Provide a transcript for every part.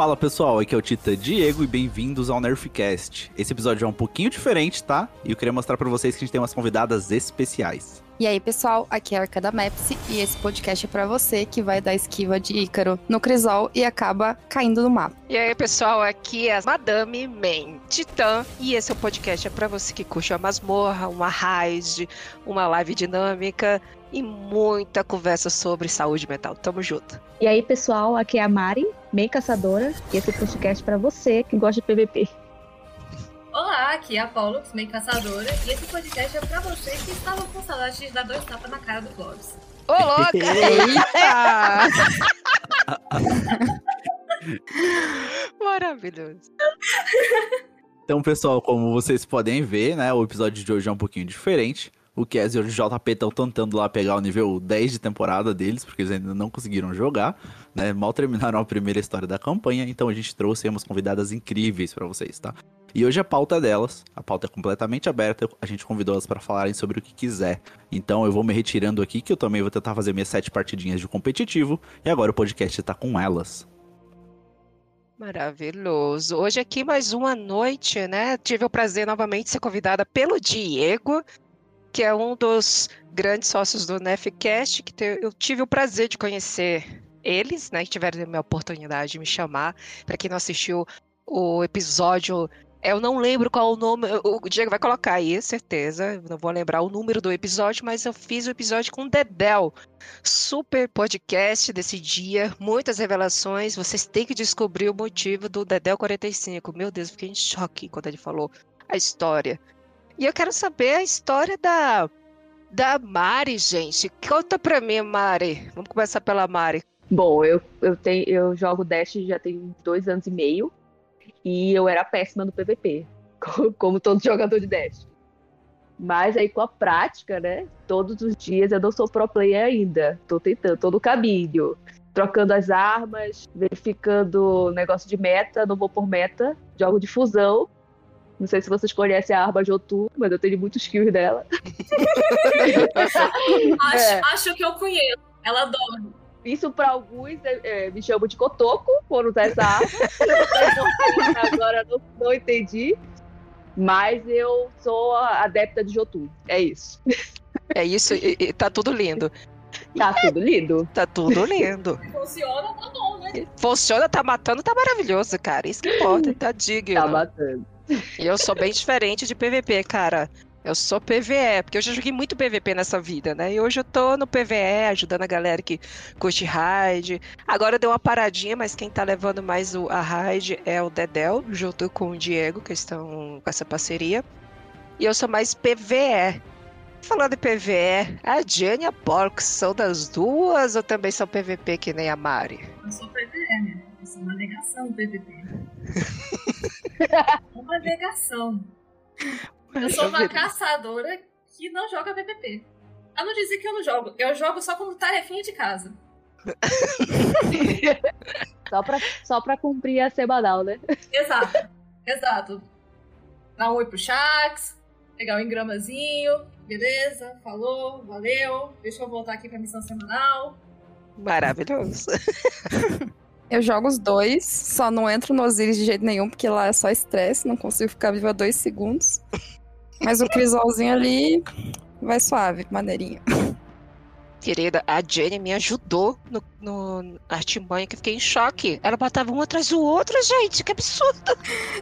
Fala pessoal, aqui é o Tita Diego e bem-vindos ao Nerfcast. Esse episódio é um pouquinho diferente, tá? E eu queria mostrar para vocês que a gente tem umas convidadas especiais. E aí, pessoal, aqui é a Arca da Mepsi e esse podcast é para você que vai dar esquiva de Ícaro no Crisol e acaba caindo no mapa. E aí, pessoal, aqui é a Madame Men Titã e esse é o podcast é para você que curte uma masmorra, uma raid, uma live dinâmica e muita conversa sobre saúde mental. Tamo junto. E aí, pessoal, aqui é a Mari, meio caçadora, e esse podcast é para você que gosta de PVP. Olá, aqui é a Paula, meio caçadora, e esse podcast é pra você que estava com saudade de dar dois tapas na cara do Clóvis. Ô, louca! Maravilhoso. Então, pessoal, como vocês podem ver, né, o episódio de hoje é um pouquinho diferente. O Kes e o JP estão tentando lá pegar o nível 10 de temporada deles, porque eles ainda não conseguiram jogar, né? Mal terminaram a primeira história da campanha, então a gente trouxe umas convidadas incríveis para vocês, tá? E hoje a pauta é delas, a pauta é completamente aberta, a gente convidou elas para falarem sobre o que quiser. Então eu vou me retirando aqui, que eu também vou tentar fazer minhas sete partidinhas de competitivo, e agora o podcast tá com elas. Maravilhoso. Hoje aqui mais uma noite, né? Tive o prazer novamente de ser convidada pelo Diego, que é um dos grandes sócios do Nefcast, que eu tive o prazer de conhecer eles, né? Que tiveram a minha oportunidade de me chamar. Para quem não assistiu o episódio eu não lembro qual o nome. O Diego vai colocar aí, certeza. Não vou lembrar o número do episódio, mas eu fiz o episódio com o Dedel. Super podcast desse dia. Muitas revelações. Vocês têm que descobrir o motivo do Dedel 45. Meu Deus, fiquei em choque quando ele falou a história. E eu quero saber a história da, da Mari, gente. Conta pra mim, Mari. Vamos começar pela Mari. Bom, eu, eu, tenho, eu jogo Dash já tem dois anos e meio. E eu era péssima no PVP, como todo jogador de Dash. Mas aí com a prática, né? Todos os dias eu não sou pro player ainda. Tô tentando, todo o caminho. Trocando as armas, verificando o negócio de meta, não vou por meta, jogo de fusão. Não sei se vocês conhecem a arma Jotun, mas eu tenho muitos kills dela. acho, é. acho que eu conheço. Ela adora. Isso para alguns é, é, me chamam de cotoco por usar essa arma. Agora não, não entendi. Mas eu sou adepta de Jotun. É isso. É isso, e, e tá tudo lindo. Tá tudo lindo. Tá tudo lindo. Funciona, tá bom, né? Funciona, tá matando, tá maravilhoso, cara. Isso que importa, tá digno. Tá matando. E eu sou bem diferente de PVP, cara. Eu sou PVE, porque eu já joguei muito PVP nessa vida, né? E hoje eu tô no PVE, ajudando a galera que curte raid. Agora deu uma paradinha, mas quem tá levando mais o, a raid é o Dedel, junto com o Diego, que estão com essa parceria. E eu sou mais PVE. Falando em PVE, a Jenny e a Porco são das duas ou também são PVP que nem a Mari? Eu sou PVE, né? Eu sou uma negação PVP. uma negação. Eu sou uma caçadora que não joga PVP. A não dizer que eu não jogo. Eu jogo só como tarefinha de casa. só, pra, só pra cumprir a semanal, né? Exato. Exato. Dar um oi pro Shax, pegar um engramazinho, beleza, falou, valeu, deixa eu voltar aqui pra missão semanal. Maravilhoso. Eu jogo os dois, só não entro no Osiris de jeito nenhum, porque lá é só estresse, não consigo ficar viva dois segundos. Mas o crisolzinho ali vai suave, maneirinho. Querida, a Jenny me ajudou no, no artimanha que fiquei em choque. Ela matava um atrás do outro, gente, que absurdo.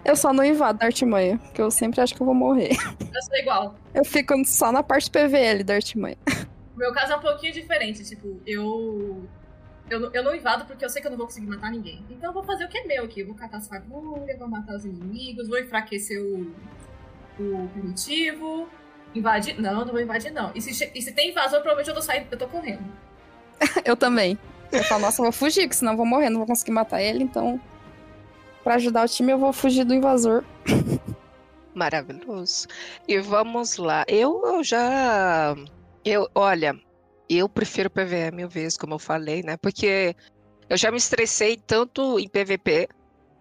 Eu só não invado da artimanha, porque eu sempre acho que eu vou morrer. Eu sou igual. Eu fico só na parte PVL da artimanha. O meu caso é um pouquinho diferente, tipo, eu eu, eu não invado porque eu sei que eu não vou conseguir matar ninguém. Então eu vou fazer o que é meu aqui. Eu vou catar as fagulhas, vou matar os inimigos, vou enfraquecer o, o primitivo. Invadir? Não, não vou invadir, não. E se, e se tem invasor, provavelmente eu tô saindo, eu tô correndo. eu também. Eu falo, nossa, eu vou fugir, porque senão eu vou morrer, não vou conseguir matar ele, então. Pra ajudar o time, eu vou fugir do invasor. Maravilhoso. E vamos lá. Eu, eu já. Eu, olha, eu prefiro PVE mil vezes, como eu falei, né? Porque eu já me estressei tanto em PVP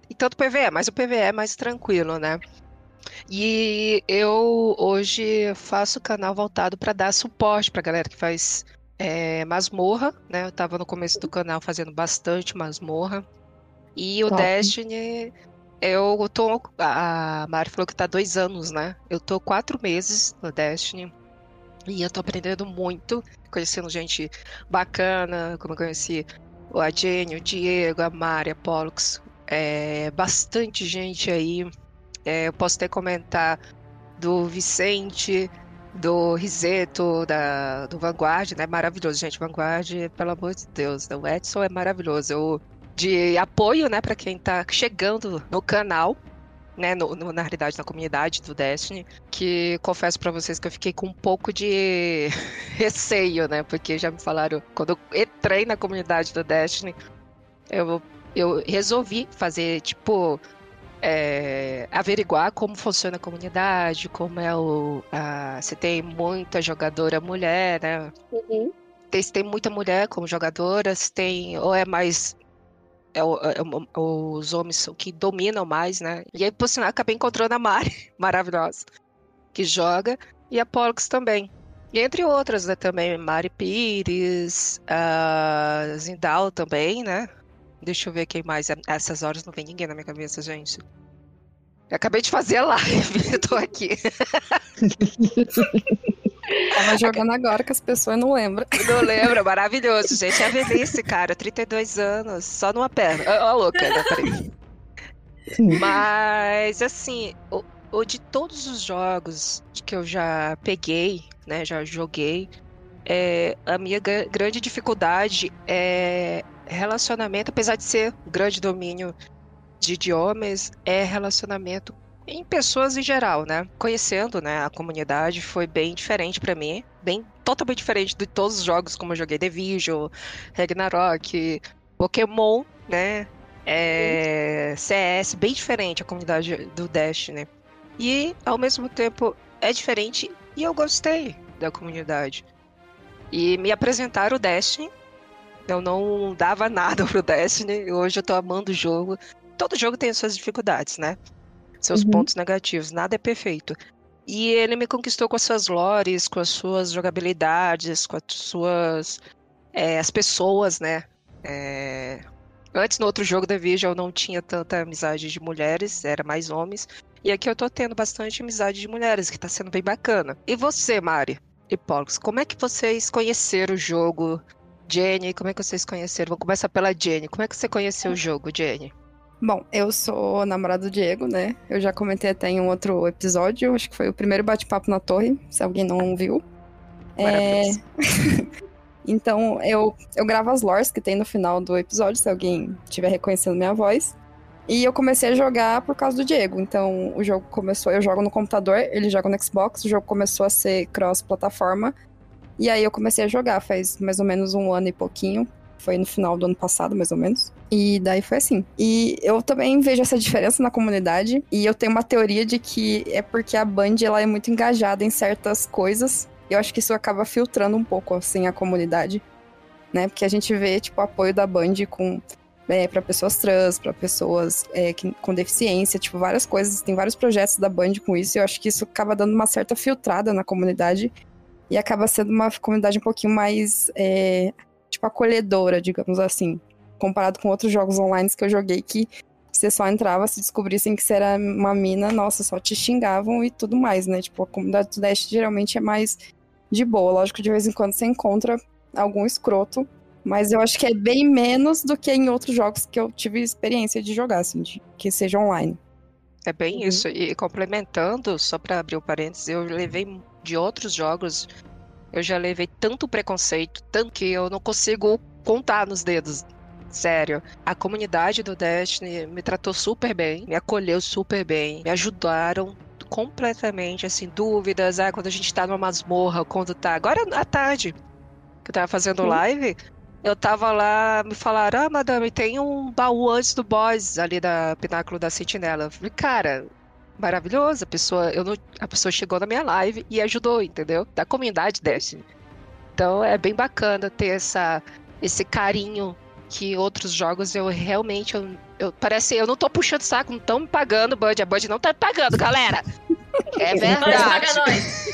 e tanto PVE, mas o PVE é mais tranquilo, né? E eu hoje faço canal voltado para dar suporte para galera que faz é, masmorra, né? Eu estava no começo do canal fazendo bastante masmorra. E o Top. Destiny, eu tô. A Mari falou que tá dois anos, né? Eu tô quatro meses no Destiny. E eu tô aprendendo muito, conhecendo gente bacana, como eu conheci o Adênio, o Diego, a Mari, a Pollux. É, bastante gente aí. É, eu posso até comentar do Vicente, do Riseto, da, do Vanguard, né? Maravilhoso, gente. Vanguard, pelo amor de Deus. O Edson é maravilhoso. Eu, de apoio, né, para quem tá chegando no canal, né, no, no- na realidade, na comunidade do Destiny, que confesso para vocês que eu fiquei com um pouco de receio, né, porque já me falaram, quando eu entrei na comunidade do Destiny, eu, eu resolvi fazer, tipo, é, averiguar como funciona a comunidade, como é o. A, se tem muita jogadora mulher, né? Uhum. Tem, se tem muita mulher como jogadora, se tem. Ou é mais. é é os homens que dominam mais, né? E aí, por sinal, acabei encontrando a Mari, maravilhosa, que joga, e a Pollux também. E entre outras, né, também, Mari Pires, a Zindal também, né? Deixa eu ver quem mais. Essas horas não vem ninguém na minha cabeça, gente. Eu acabei de fazer a live, tô aqui. Tava jogando agora que as pessoas não lembram. Não lembro, maravilhoso, gente. É a velhice, cara. 32 anos, só numa perna. Ó, ó, louca, né? Peraí. Mas, assim, o, o de todos os jogos que eu já peguei, né, já joguei, é, a minha gra- grande dificuldade é relacionamento, apesar de ser um grande domínio de idiomas, é relacionamento em pessoas em geral, né? Conhecendo, né, a comunidade foi bem diferente pra mim, bem totalmente diferente de todos os jogos como eu joguei Division, Ragnarok, Pokémon, né? É, CS, bem diferente a comunidade do Destiny. E ao mesmo tempo é diferente e eu gostei da comunidade. E me apresentaram o Destiny. Eu não dava nada pro Destiny. e Hoje eu tô amando o jogo. Todo jogo tem as suas dificuldades, né? Seus Uhum. pontos negativos. Nada é perfeito. E ele me conquistou com as suas lores, com as suas jogabilidades, com as suas. é, as pessoas, né? É, Antes, no outro jogo da Vision, eu não tinha tanta amizade de mulheres, era mais homens. E aqui eu tô tendo bastante amizade de mulheres, que tá sendo bem bacana. E você, Mari e Pollux, como é que vocês conheceram o jogo? Jenny, como é que vocês conheceram? Vou começar pela Jenny. Como é que você conheceu o jogo, Jenny? Bom, eu sou namorada do Diego, né? Eu já comentei até em um outro episódio, acho que foi o primeiro bate-papo na torre, se alguém não viu. É. Então, eu, eu gravo as lores que tem no final do episódio, se alguém estiver reconhecendo minha voz. E eu comecei a jogar por causa do Diego. Então, o jogo começou. Eu jogo no computador, ele joga no Xbox, o jogo começou a ser cross-plataforma. E aí eu comecei a jogar faz mais ou menos um ano e pouquinho. Foi no final do ano passado, mais ou menos. E daí foi assim. E eu também vejo essa diferença na comunidade. E eu tenho uma teoria de que é porque a Band ela é muito engajada em certas coisas. E eu acho que isso acaba filtrando um pouco, assim, a comunidade. Né? Porque a gente vê, tipo, o apoio da Band com. É, para pessoas trans, para pessoas é, que- com deficiência, tipo, várias coisas. Tem vários projetos da Band com isso. E eu acho que isso acaba dando uma certa filtrada na comunidade. E acaba sendo uma comunidade um pouquinho mais, é, tipo, acolhedora, digamos assim. Comparado com outros jogos online que eu joguei que você só entrava, se descobrissem que você era uma mina, nossa, só te xingavam e tudo mais, né? Tipo, a comunidade do Dash geralmente é mais de boa. Lógico, de vez em quando você encontra algum escroto, mas eu acho que é bem menos do que em outros jogos que eu tive experiência de jogar, assim, de, que seja online. É bem Uhum. isso. E complementando, só para abrir o parênteses, eu levei de outros jogos, eu já levei tanto preconceito, tanto que eu não consigo contar nos dedos. Sério. A comunidade do Destiny me tratou super bem, me acolheu super bem, me ajudaram completamente, assim, dúvidas, ah, quando a gente tá numa masmorra, quando tá. Agora à tarde, que eu tava fazendo Sim. live, eu tava lá, me falaram, ah, madame, tem um baú antes do boss ali da Pináculo da Sentinela. Eu falei, cara, maravilhoso, a pessoa, eu não, a pessoa chegou na minha live e ajudou, entendeu? Da comunidade Destiny. Então é bem bacana ter essa, esse carinho que outros jogos eu realmente, eu, eu- parece, eu não tô puxando saco, não estão me pagando, Bud, a Bud não tá me pagando, galera. É verdade. pagar nós.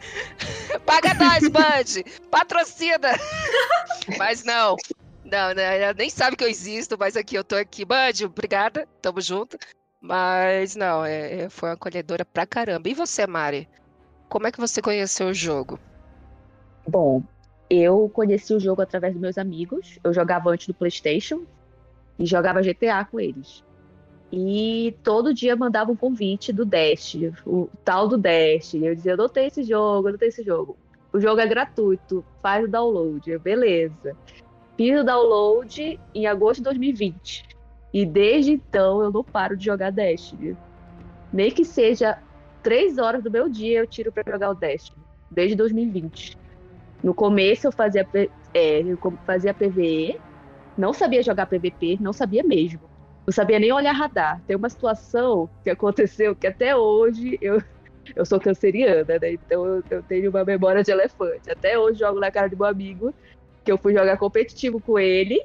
Paga nós, Band! Patrocina! Mas não. Não, né? Ela nem sabe que eu existo, mas aqui eu tô aqui. Bud, obrigada, tamo junto. Mas não, é, é- foi uma acolhedora pra caramba. E você, Mari? Como é que você conheceu o jogo? Bom, eu conheci o jogo através dos meus amigos. Eu jogava antes do PlayStation e jogava GTA com eles. E todo dia mandava um convite do Dash, o tal do Dash. Eu dizia: Eu não tenho esse jogo, eu não tenho esse jogo. O jogo é gratuito, faz o download. Beleza. Fiz o download em agosto de 2020. E desde então eu não paro de jogar Destiny. Nem que seja três horas do meu dia eu tiro pra jogar o Destiny. Desde 2020. No começo eu fazia, é, eu fazia PVE, não sabia jogar PVP, não sabia mesmo. Não sabia nem olhar radar. Tem uma situação que aconteceu que até hoje eu, eu sou canceriana, né? Então eu, eu tenho uma memória de elefante. Até hoje jogo na cara de meu amigo que eu fui jogar competitivo com ele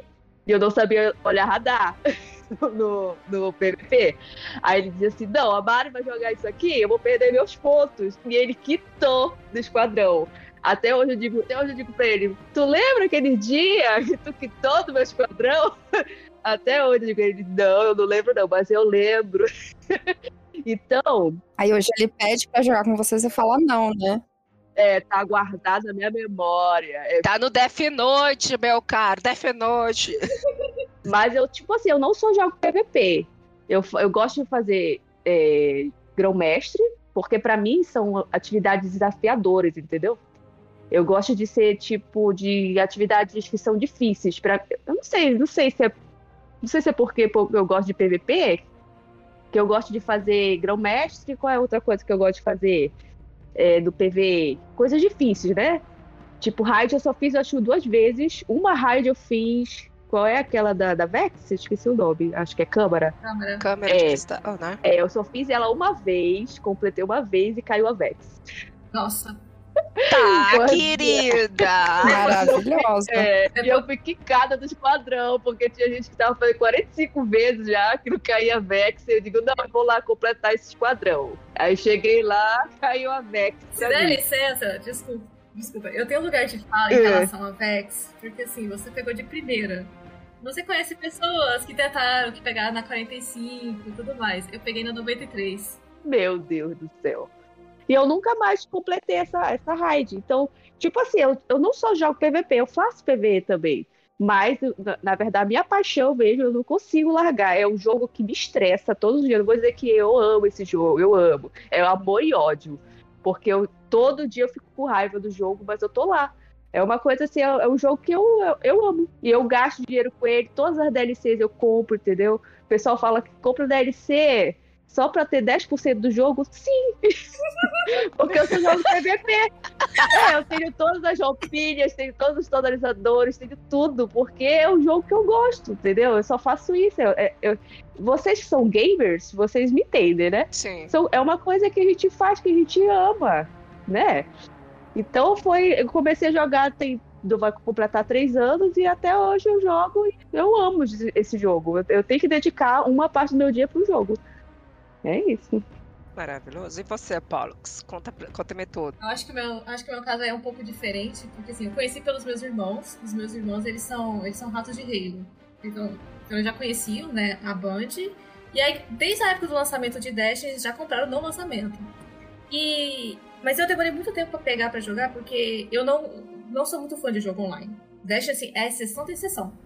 e eu não sabia olhar radar no, no PVP. Aí ele dizia assim: Não, a Mari vai jogar isso aqui, eu vou perder meus pontos. E ele quitou do esquadrão. Até hoje eu digo, até hoje eu digo pra ele: Tu lembra aquele dia que tu quitou do meu esquadrão? Até hoje eu digo ele: Não, eu não lembro, não, mas eu lembro. então, Aí hoje ele pede pra jogar com vocês e fala não, né? é, tá guardado na minha memória. É, Tá no Death Note, meu caro, Death Note. Mas eu, tipo assim, eu não só jogo PVP. Eu, eu gosto de fazer é, grão-mestre, porque pra mim são atividades desafiadoras, entendeu? Eu gosto de ser tipo de atividades que são difíceis. Pra, eu não sei, não sei se é. Não sei se é porque eu gosto de PVP, que eu gosto de fazer grão-mestre, qual é outra coisa que eu gosto de fazer é, do PV? Coisas difíceis, né? Tipo, raid eu só fiz, acho, duas vezes. Uma raid eu fiz. Qual é aquela da, da Vex? Esqueci o nome. Acho que é Câmara. Câmara. Câmera É. de cristal, né? É, eu só fiz ela uma vez, completei uma vez e caiu a Vex. Nossa. Tá, Pode- querida. Maravilhosa. É, e eu fui quicada do esquadrão, porque tinha gente que tava fazendo 45 vezes já que não caía a Vex. E eu digo, não, eu vou lá completar esse esquadrão. Aí cheguei lá, caiu a Vex. Se der licença, desculpa. Desculpa, eu tenho um lugar de fala em É. relação a Vex, porque assim, você pegou de primeira. Você conhece pessoas que tentaram, que pegaram na 45 e tudo mais. Eu peguei na 93. Meu Deus do céu. E eu nunca mais completei essa, essa raid. Então, tipo assim, eu, eu não só jogo PVP, eu faço PVE também. Mas, na, verdade, minha paixão mesmo, eu não consigo largar. É um jogo que me estressa todos os dias. Eu vou dizer que eu amo esse jogo, eu amo. É amor e ódio. Porque eu, todo dia eu fico com raiva do jogo, mas eu tô lá. É uma coisa assim, é, é um jogo que eu, eu, eu amo. E eu gasto dinheiro com ele, todas as DLCs eu compro, entendeu? O pessoal fala que compra DLC só pra ter 10% do jogo? Sim! Porque eu só jogo PVP. É, eu tenho todas as roupinhas, tenho todos os tonalizadores, tenho tudo, porque é um jogo que eu gosto, entendeu? Eu só faço isso. Eu- é- eu- Vocês que são gamers, vocês me entendem, né? Sim. São- é uma coisa que a gente faz, que a gente ama, né? Então foi. Eu comecei a jogar, tem, vai completar três anos e até hoje eu jogo e eu amo esse- jogo. Eu, eu tenho que dedicar uma parte do meu dia pro jogo. É isso. Maravilhoso. E você, Pollux? Conta, conta-me tudo. Eu acho que o meu, acho que o meu caso é um pouco diferente, porque assim, eu conheci pelos meus irmãos. Os meus irmãos, eles são, eles são ratos de Halo. Então, então eu já conheciam, né, a Band. E aí, desde a época do lançamento de Dash, eles já compraram no lançamento. E mas eu demorei muito tempo pra pegar pra jogar, porque eu não não sou muito fã de jogo online. Dash assim, é exceção da exceção.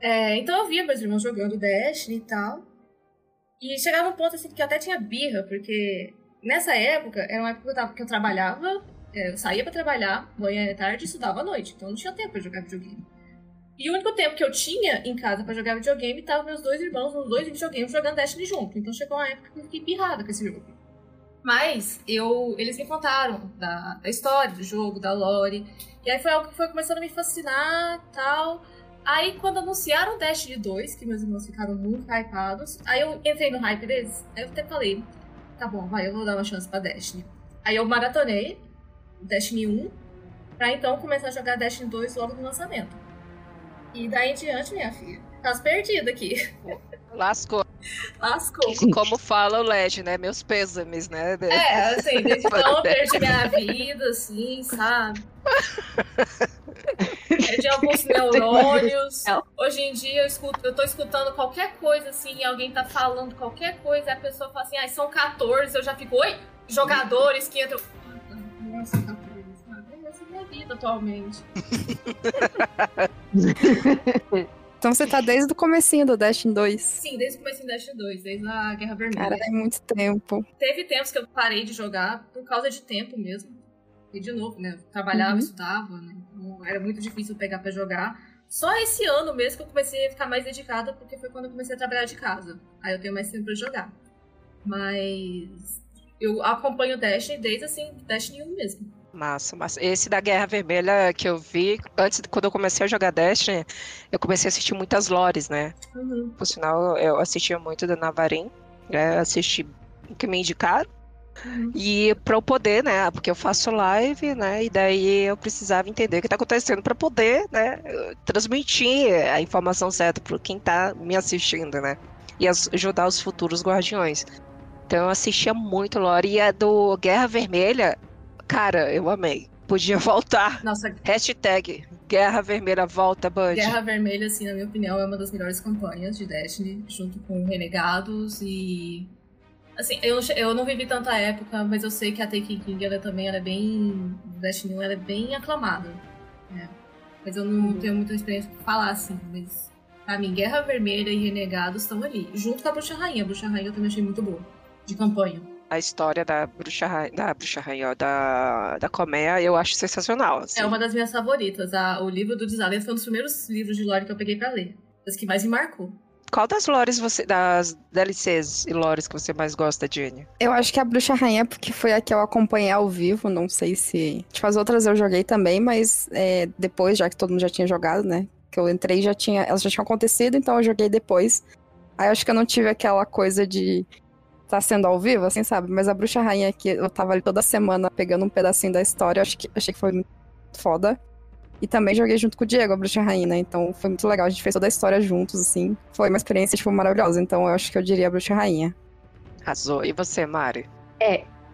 É, então eu via meus irmãos jogando Dash e tal. E chegava um ponto assim que eu até tinha birra, porque nessa época, era uma época que eu, tava- que eu trabalhava, é, eu saía pra trabalhar, manhã e tarde e estudava à noite. Então eu não tinha tempo pra jogar videogame. E o único tempo que eu tinha em casa pra jogar videogame tava meus dois irmãos nos dois videogames jogando Destiny junto. Então chegou uma época que eu fiquei pirrada com esse jogo. Mas eu, eles me contaram da, da história do jogo, da lore. E aí foi algo que foi começando a me fascinar tal. Aí quando anunciaram o Destiny 2, que meus irmãos ficaram muito hypados, aí eu entrei no hype deles, aí eu até falei, tá bom, vai, eu vou dar uma chance pra Destiny. Aí eu maratonei o Destiny 1, pra então começar a jogar Destiny 2 logo no lançamento. E daí em diante, minha filha, caso perdido aqui. Lascou. Lascou. Como fala o Led, né? Meus pêsames, né? É, assim, desde então eu perdi minha vida, assim, sabe? Perdi alguns neurônios. Hoje em dia eu, escuto, eu tô escutando qualquer coisa, assim, e alguém tá falando qualquer coisa, e a pessoa fala assim, ah, são 14, eu já fico, oi, jogadores que entram. Nossa, 14, sabe? Essa é minha vida atualmente. Então você tá desde o comecinho do Destiny 2. Sim, desde o começo do Destiny 2, desde a Guerra Vermelha. Cara, é muito tempo. Teve tempos que eu parei de jogar por causa de tempo mesmo. E de novo, né? Trabalhava, Uhum. estudava, né? Então era muito difícil pegar pra jogar. Só esse ano mesmo que eu comecei a ficar mais dedicada, porque foi quando eu comecei a trabalhar de casa. Aí eu tenho mais tempo pra jogar. Mas eu acompanho o Destiny desde assim, Destiny 1 mesmo. Massa, massa. Esse da Guerra Vermelha que eu vi, antes, quando eu comecei a jogar Destiny, eu comecei a assistir muitas lores, né? Uhum. Por sinal, eu assistia muito da Navarin, né? assisti o que me indicaram. Uhum. E para eu poder, né? Porque eu faço live, né? E daí eu precisava entender o que está acontecendo para poder, né? Transmitir a informação certa para quem tá me assistindo, né? E ajudar os futuros guardiões. Então eu assistia muito lore. E a do Guerra Vermelha, cara, eu amei. Podia voltar. Nossa, Hashtag Guerra Vermelha volta, Bud. Guerra Vermelha, assim, na minha opinião, é uma das melhores campanhas de Destiny, junto com Renegados e. Assim, eu, eu não vivi tanta época, mas eu sei que a Taken King ela também ela é bem. Destiny 1 ela é bem aclamada. né? Mas eu não tenho muita experiência pra falar, assim. Mas pra mim, Guerra Vermelha e Renegados estão ali. Junto com a Bruxa Rainha. A Bruxa Rainha eu também achei muito boa. De campanha. A história da bruxa rainha, da bruxa rainha, ó, da, da colmeia, eu acho sensacional. assim. É uma das minhas favoritas. A- o livro do Desalento foi um dos primeiros livros de lore que eu peguei pra ler. Das que mais me marcou. Qual das lores você, das DLCs e lores que você mais gosta, Jenny? Eu acho que a Bruxa Rainha, porque foi a que eu acompanhei ao vivo, não sei se. Tipo, as outras eu joguei também, mas é, depois, já que todo mundo já tinha jogado, né? Que eu entrei já tinha. Elas já tinham acontecido, então eu joguei depois. Aí eu acho que eu não tive aquela coisa de tá sendo ao vivo, assim, sabe? Mas a Bruxa Rainha que eu tava ali toda semana pegando um pedacinho da história, acho que, achei que foi muito foda. E também joguei junto com o Diego, a Bruxa Rainha, né? Então foi muito legal. A gente fez toda a história juntos, assim. Foi uma experiência, tipo, maravilhosa. Então eu acho que eu diria a Bruxa Rainha. Arrasou. E você, Mari?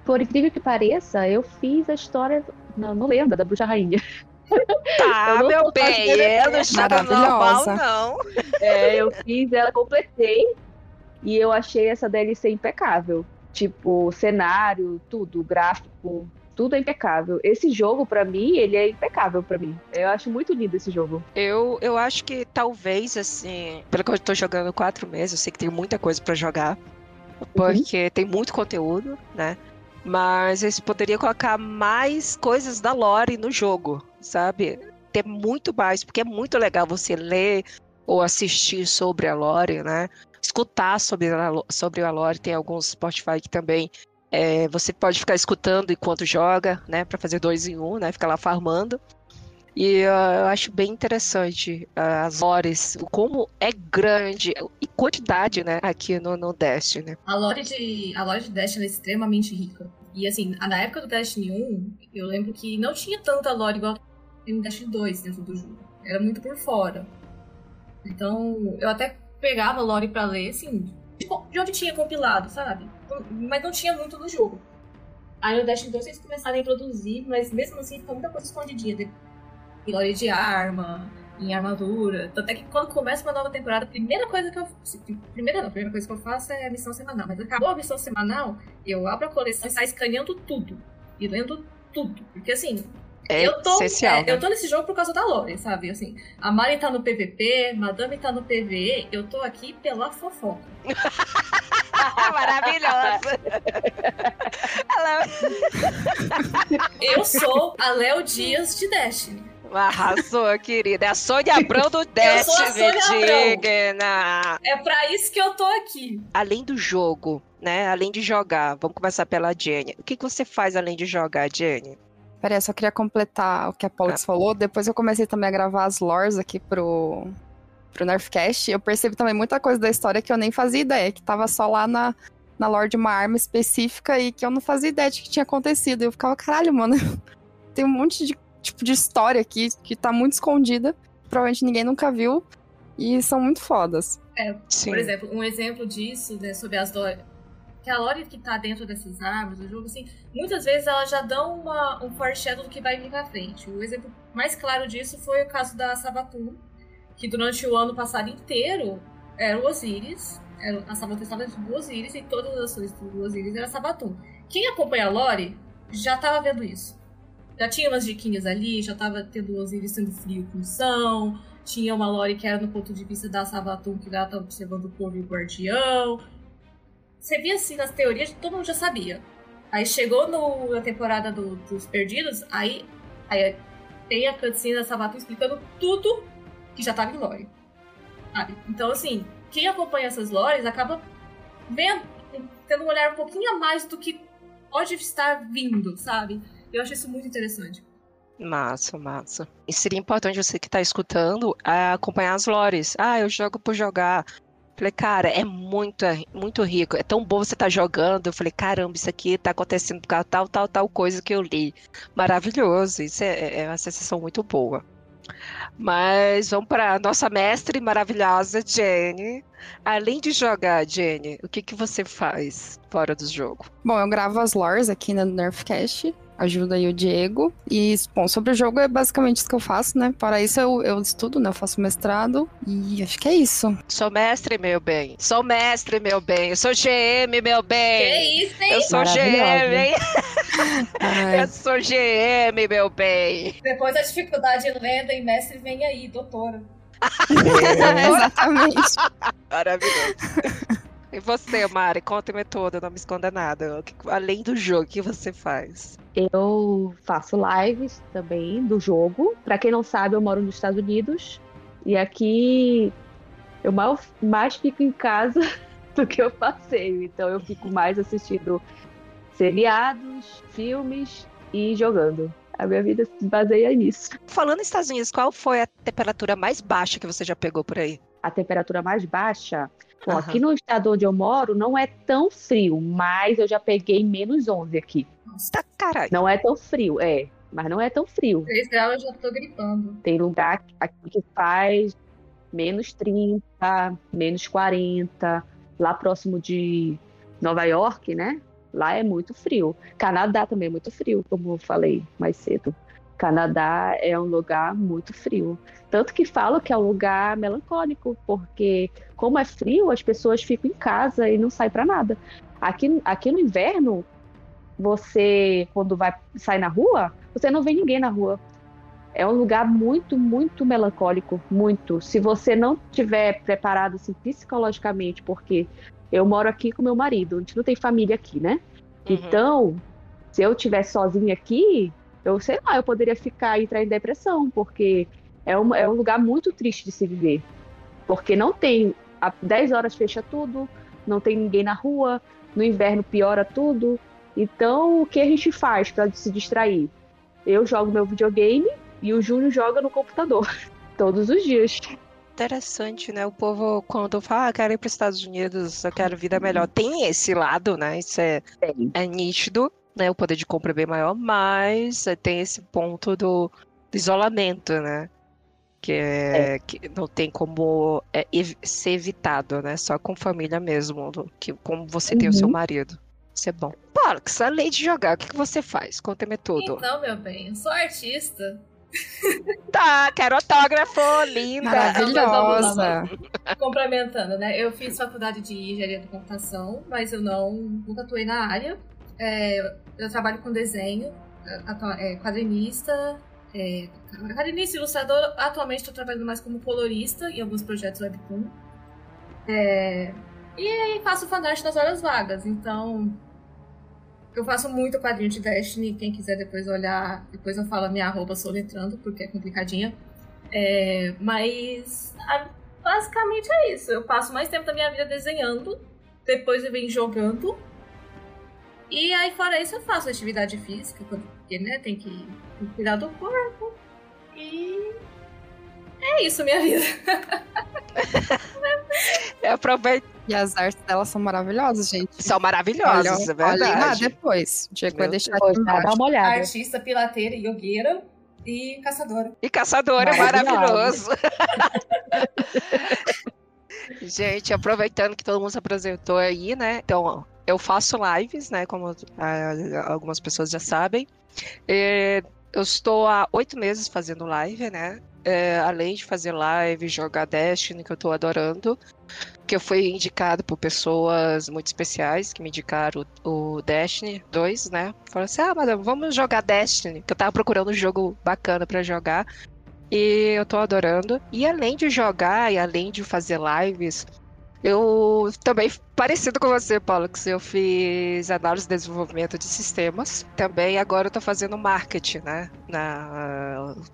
Por incrível que pareça, eu fiz a história. Não, não lembro, da Bruxa Rainha. Tá, Eu não meu bem, fazendo eu não estava normal, Maravilhosa. não. É, eu fiz ela, completei. E eu achei essa DLC impecável. Tipo, cenário, tudo, gráfico, tudo é impecável. Esse jogo, pra mim, ele é impecável pra mim. Eu acho muito lindo esse jogo. Eu, eu acho que talvez, assim, pelo que eu tô jogando quatro meses, eu sei que tem muita coisa pra jogar. Porque tem muito conteúdo, né? Mas eles poderiam colocar mais coisas da lore no jogo, sabe? Ter muito mais, porque é muito legal você ler ou assistir sobre a lore, né? Escutar sobre sobre a lore. Tem alguns Spotify que também é, você pode ficar escutando enquanto joga, né? Pra fazer dois em um, né? Ficar lá farmando. E ah, eu acho bem interessante ah, as lores, como é grande e quantidade, né? Aqui no, no Destiny. A lore de, a lore de Destiny é extremamente rica. E assim, na época do Destiny 1, eu lembro que não tinha tanta lore igual no Destiny 2 dentro do jogo. Era muito por fora. Então, eu até pegava lore pra ler, assim, de co- de onde tinha compilado, sabe? Mas não tinha muito no jogo. Aí no Destiny 2 eles começaram a introduzir, mas mesmo assim ficou muita coisa escondidinha. Tem lore de arma, em armadura. Tanto é que quando começa uma nova temporada, a primeira coisa que eu. Primeira não, primeira coisa que eu faço é a missão semanal. Mas acabou a missão semanal, eu abro a coleção e saio escaneando tudo. E lendo tudo. Porque assim, É eu tô, essencial. é, eu tô nesse jogo por causa da Lore, sabe? Assim, a Mari tá no PVP, Madame tá no PVE, eu tô aqui pela fofoca. Maravilhosa! Eu sou a Léo Dias de Destiny. arrasou, querida. É a Sônia Abrão do Destiny, digna. É pra isso que eu tô aqui. Além do jogo, né? Além de jogar, vamos começar pela Jenny. O que, que você faz além de jogar, Jenny? Peraí, eu só queria completar o que a Pollux falou. Depois eu comecei também a gravar as lores aqui pro, pro Nerfcast. Eu percebi também muita coisa da história que eu nem fazia ideia, que tava só lá na, na lore de uma arma específica e que eu não fazia ideia de que tinha acontecido. Eu ficava, caralho, mano, tem um monte de tipo de história aqui que tá muito escondida. Provavelmente ninguém nunca viu. E são muito fodas. Sim. Por exemplo, um exemplo disso, né, sobre as. Que a lore que tá dentro dessas árvores do jogo, assim, muitas vezes elas já dão uma, um foreshadow do que vai vir pra frente. O exemplo mais claro disso foi o caso da Sabatum, que durante o ano passado inteiro era o Osiris. Era, a Sabatum estava dentro do Osiris e todas as ações do Osiris era Sabatum. Quem acompanha a lore já tava vendo isso. Já tinha umas diquinhas ali, já tava tendo o Osiris sendo frio com são, tinha uma lore que era no ponto de vista da Sabatum, que ela tava observando o povo e o guardião. Você via assim nas teorias, todo mundo já sabia. Aí chegou no, na temporada do- dos Perdidos, aí, aí tem a cutscene da Sabatum explicando tudo que já tava em lore. Sabe? Então, assim, quem acompanha essas lores acaba vendo, tendo um olhar um pouquinho a mais do que pode estar vindo, sabe? Eu acho isso muito interessante. Massa, massa. E seria importante você que tá escutando a acompanhar as lores. Ah, eu jogo por jogar. Falei, cara, é muito, muito rico. É tão bom você estar jogando. Eu falei, caramba, isso aqui tá acontecendo por causa tal, tal, tal coisa que eu li. Maravilhoso. Isso é, é uma sensação muito boa. Mas vamos para nossa mestre maravilhosa, Jenny. Além de jogar, Jenny, o que, que você faz fora do jogo? Bom, eu gravo as lores aqui na Nerfcast. Ajuda aí o Diego. E, bom, sobre o jogo é basicamente isso que eu faço, né? Para isso eu, eu estudo, né? Eu faço mestrado. E acho que é isso. Sou mestre, meu bem. Sou mestre, meu bem. Eu sou GM, meu Que bem. isso, hein? Eu sou GM, hein? Ai, Eu sou GM, meu bem. Depois da dificuldade em lenda e mestre, vem aí, doutora. exatamente. Maravilhoso. E você, Mari, conta-me tudo, não me esconda nada. Além do jogo, o que você faz? Eu faço lives também do jogo. Pra quem não sabe, eu moro nos Estados Unidos. E aqui eu mal- mais fico em casa do que eu passeio. Então eu fico mais assistindo seriados, filmes e jogando. A minha vida se baseia nisso. Falando nos Estados Unidos, qual foi a temperatura mais baixa que você já pegou por aí? A temperatura mais baixa. Bom, Aham. aqui no estado onde eu moro não é tão frio, mas eu já peguei menos 11 aqui. Tá caralho. Não é tão frio, é, mas não é tão frio. 3 graus eu já tô gripando. Tem lugar aqui que faz menos 30, menos 40. Lá próximo de Nova York, né? Lá é muito frio. Canadá também é muito frio, como eu falei mais cedo. Canadá é um lugar muito frio. Tanto que falo que é um lugar melancólico, porque como é frio, as pessoas ficam em casa e não saem para nada. Aqui, aqui no inverno, você, quando vai sair na rua, você não vê ninguém na rua. É um lugar muito, muito melancólico, muito. Se você não tiver preparado assim, psicologicamente, porque eu moro aqui com meu marido, a gente não tem família aqui, né? Uhum. Então, se eu estivesse sozinha aqui, eu sei lá, eu poderia ficar e entrar em depressão, porque é, uma, é um lugar muito triste de se viver. Porque não tem, a 10 horas fecha tudo, não tem ninguém na rua, no inverno piora tudo. Então, o que a gente faz para se distrair? Eu jogo meu videogame e o Júnior joga no computador todos os dias. Interessante, né? O povo, quando fala, ah, quero ir para os Estados Unidos, eu quero vida melhor. Tem esse lado, né? Isso é, é nítido, né? O poder de compra é bem maior, mas é, tem esse ponto do, do isolamento, né? Que, é, que não tem como é, ev- ser evitado, né? Só com família mesmo, do- que, como você tem o seu Uhum. marido. Isso é bom. Pox, além de jogar, o que, que você faz? Conta-me tudo. Então, meu bem, eu sou artista. Tá, quero autógrafo, linda. Maravilhosa. Complementando, né? Eu fiz faculdade de engenharia de computação, mas eu não nunca atuei na área. É, eu trabalho com desenho, é, quadrinista, é, quadrinista, ilustrador. Atualmente estou trabalhando mais como colorista em alguns projetos webtoon. É, e aí faço fanart nas horas vagas. Então, eu faço muito quadrinho de Destiny. Quem quiser depois olhar, depois eu falo minha arroba soletrando, porque é complicadinha. É, mas a- basicamente é isso. Eu passo mais tempo da minha vida desenhando, depois eu venho jogando. E aí, fora isso, eu faço atividade física, porque né, tem que cuidar do corpo. E é isso, minha vida. Eu aproveito. E as artes delas são maravilhosas, gente. São maravilhosas, é olhem lá verdade. depois. O Diego vai deixar aqui embaixo. uma olhada. Artista, pilateira, yogueira. E caçadora. E caçador é Maravilhosa. maravilhoso. Gente, aproveitando que todo mundo se apresentou aí, né? Então, ó, eu faço lives, né? Como ah, algumas pessoas já sabem. É, eu estou há oito meses fazendo live, né? É, além de fazer live, jogar Destiny, que eu tô adorando. Que eu fui indicado por pessoas muito especiais que me indicaram o, Destiny 2, né? Falaram assim: ah, madame, vamos jogar Destiny. Que eu tava procurando um jogo bacana pra jogar. E eu tô adorando. E além de jogar e além de fazer lives, eu também, parecido com você, Paulo, que eu fiz análise de desenvolvimento de sistemas. Também agora eu tô fazendo marketing, né?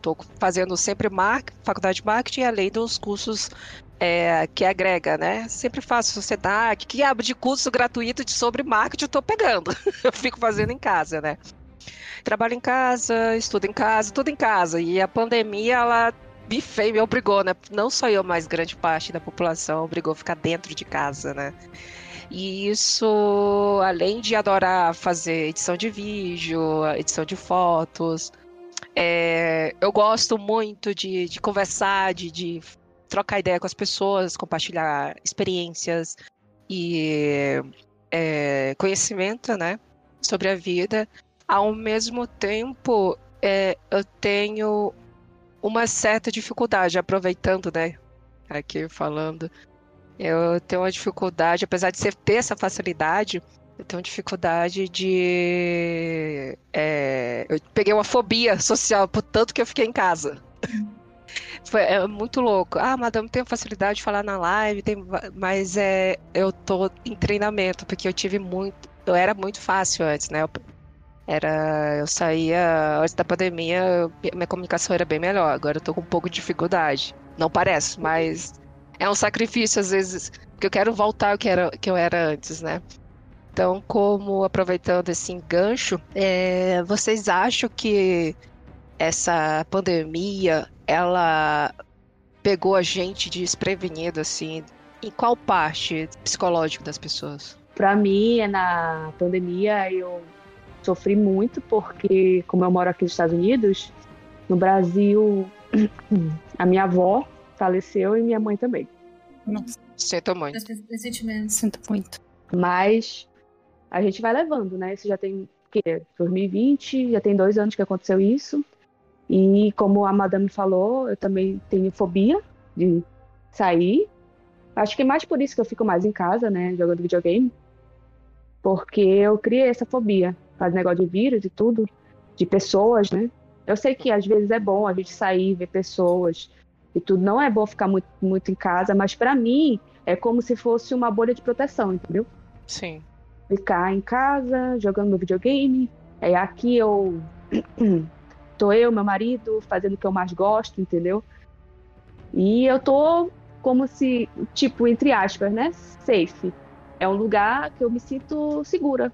Tô fazendo sempre mar, faculdade de marketing, além dos cursos é, que agrega, né? Sempre faço sociedade, que abre de curso gratuito de sobre marketing, eu tô pegando. eu fico fazendo em casa, né? Trabalho em casa, estudo em casa, tudo em casa. E a pandemia, ela fez, me obrigou, né? Não só eu, mas grande parte da população obrigou a ficar dentro de casa, né? E isso, além de adorar fazer edição de vídeo, edição de fotos, é, eu gosto muito de, de conversar, de, de trocar ideia com as pessoas, compartilhar experiências e é, conhecimento, né, sobre a vida. Ao mesmo tempo, é, eu tenho uma certa dificuldade, aproveitando, né, aqui falando, eu tenho uma dificuldade, apesar de ser, ter essa facilidade, eu tenho dificuldade de. É, eu peguei uma fobia social, por tanto que eu fiquei em casa. Foi é muito louco. Ah, madame, tenho facilidade de falar na live, tem, mas é, eu tô em treinamento, porque eu tive muito. Eu era muito fácil antes, né? Eu, era, eu saía antes da pandemia, minha comunicação era bem melhor. Agora eu tô com um pouco de dificuldade. Não parece, mas é um sacrifício às vezes, porque eu quero voltar ao que, era, que eu era antes, né? Então, como aproveitando esse engancho, é, vocês acham que essa pandemia ela pegou a gente desprevenido assim? Em qual parte psicológica das pessoas? Para mim, na pandemia, eu sofri muito porque, como eu moro aqui nos Estados Unidos, no Brasil, a minha avó faleceu e minha mãe também. Nossa, Sinto muito. Recentemente. sinto muito. Mas a gente vai levando, né? Isso já tem o quê? 2020, já tem dois anos que aconteceu isso. E como a madame falou, eu também tenho fobia de sair. Acho que é mais por isso que eu fico mais em casa, né? Jogando videogame. Porque eu criei essa fobia. Faz negócio de vírus e tudo. De pessoas, né? Eu sei que às vezes é bom a gente sair, ver pessoas e tudo. Não é bom ficar muito, muito em casa, mas para mim é como se fosse uma bolha de proteção, entendeu? Sim. ficar em casa, jogando meu videogame. É, aqui eu tô eu, meu marido, fazendo o que eu mais gosto, entendeu? E eu tô como se, tipo, entre aspas, né? Safe. É um lugar que eu me sinto segura.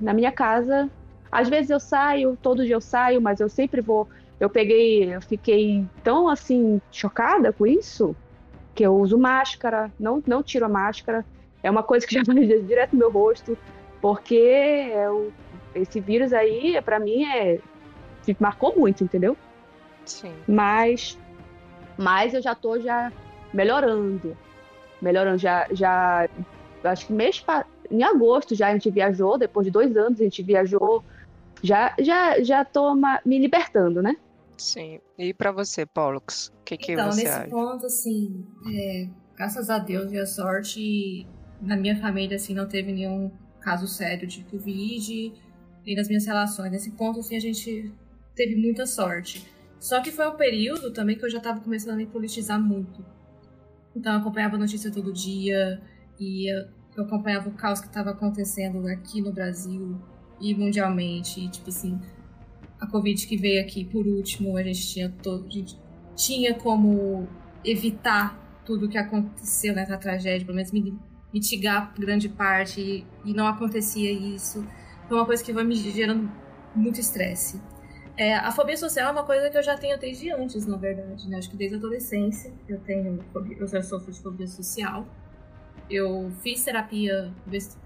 Na minha casa. Às vezes eu saio, todo dia eu saio, mas eu sempre vou. Eu peguei, eu fiquei tão assim, chocada com isso, que eu uso máscara, não, não tiro a máscara. É uma coisa que já vai direto no meu rosto, porque é o- esse vírus aí, pra mim, é, marcou muito, entendeu? Sim. Mas, mas eu já tô já melhorando. Melhorando, já, já acho que mês, em agosto já a gente viajou, depois de dois anos a gente viajou. Já, já, já tô ma- me libertando, né? Sim. E pra você, Pollux? O que, que Então, você nesse acha? ponto, assim, é, graças a Deus e a sorte, na minha família, assim, não teve nenhum caso sério de Covid, nem nas minhas relações. Nesse ponto, assim, a gente teve muita sorte. Só que foi um período também que eu já tava começando a me politizar muito. Então, eu acompanhava a notícia todo dia, e eu, acompanhava o caos que estava acontecendo aqui no Brasil e mundialmente. E, tipo assim, a Covid que veio aqui por último, a gente tinha todo. A gente tinha como evitar tudo o que aconteceu nessa tragédia, pelo menos mi- mitigar grande parte, e, e não acontecia isso. Foi uma coisa que vai me gerando muito estresse. É, a fobia social é uma coisa que eu já tenho desde antes, na verdade, né? Acho que desde a adolescência eu tenho eu já sofro de fobia social. Eu fiz terapia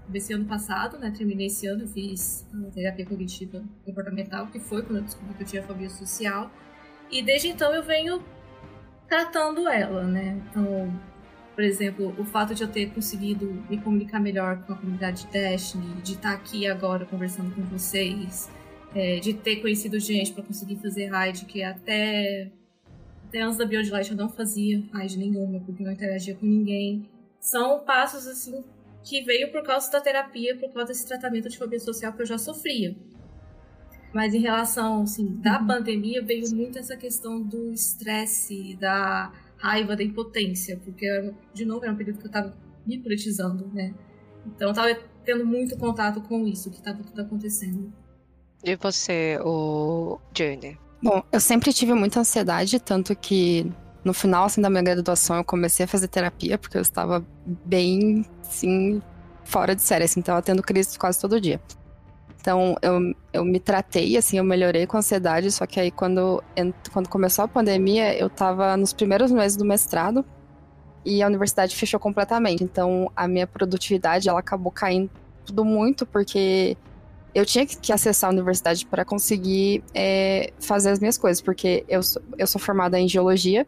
desse ano passado, né? Terminei esse ano, fiz terapia cognitiva comportamental, que foi quando eu descobri que eu tinha fobia social. E desde então eu venho tratando ela, né? Então, por exemplo, o fato de eu ter conseguido me comunicar melhor com a comunidade de Destiny, de estar aqui agora conversando com vocês, é, de ter conhecido gente para conseguir fazer raid, que até, até antes da Biodelight eu não fazia raid nenhuma, porque não interagia com ninguém. São passos, assim, que veio por causa da terapia, por causa desse tratamento de fobia social que eu já sofria. Mas em relação, assim, da uhum. pandemia, veio muito essa questão do estresse, da raiva da impotência, porque, de novo, era um período que eu tava me politizando, né? Então eu tava tendo muito contato com isso, que tava tudo acontecendo. E você, o Jane? Bom, eu sempre tive muita ansiedade, tanto que no final assim, da minha graduação eu comecei a fazer terapia, porque eu estava bem, assim, fora de série, assim, tava tendo crise quase todo dia. Então, eu, eu me tratei, assim, eu melhorei com ansiedade, só que aí quando, quando começou a pandemia, eu tava nos primeiros meses do mestrado e a universidade fechou completamente. Então, a minha produtividade, ela acabou caindo tudo muito, porque eu tinha que acessar a universidade para conseguir é, fazer as minhas coisas, porque eu sou, eu sou formada em geologia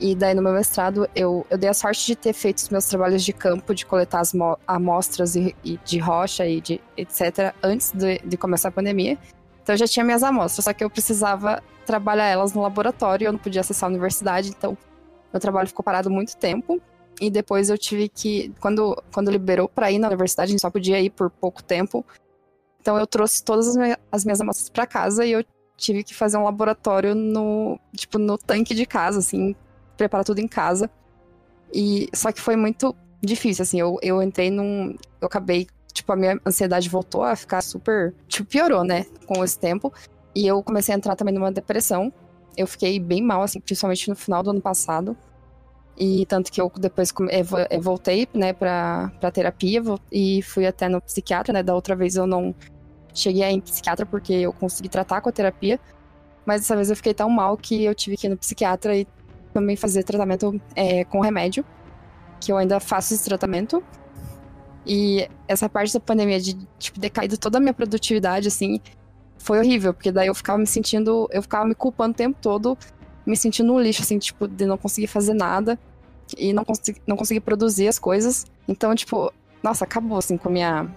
e daí no meu mestrado eu, eu dei a sorte de ter feito os meus trabalhos de campo, de coletar as amostras e, e de rocha e de etc. antes de, de, começar a pandemia. Então eu já tinha minhas amostras, só que eu precisava trabalhar elas no laboratório, eu não podia acessar a universidade, então meu trabalho ficou parado muito tempo. E depois eu tive que, quando, quando liberou para ir na universidade, a gente só podia ir por pouco tempo. Então eu trouxe todas as minhas, as minhas amostras para casa e eu tive que fazer um laboratório no, tipo, no tanque de casa, assim, preparar tudo em casa. E só que foi muito difícil, assim, eu, eu entrei num. Eu acabei, tipo, a minha ansiedade voltou a ficar super. Tipo, piorou, né? Com esse tempo. E eu comecei a entrar também numa depressão. Eu fiquei bem mal, assim, principalmente no final do ano passado. E tanto que eu depois eu voltei, né, pra, pra terapia e fui até no psiquiatra, né? Da outra vez eu não cheguei a ir em psiquiatra porque eu consegui tratar com a terapia. Mas dessa vez eu fiquei tão mal que eu tive que ir no psiquiatra e também fazer tratamento é, com remédio, que eu ainda faço esse tratamento. E essa parte da pandemia de, tipo, decaído toda a minha produtividade, assim, foi horrível, porque daí eu ficava me sentindo, eu ficava me culpando o tempo todo, me sentindo um lixo, assim, tipo, de não conseguir fazer nada e não não conseguir produzir as coisas. Então, tipo, nossa, acabou, assim, com a minha,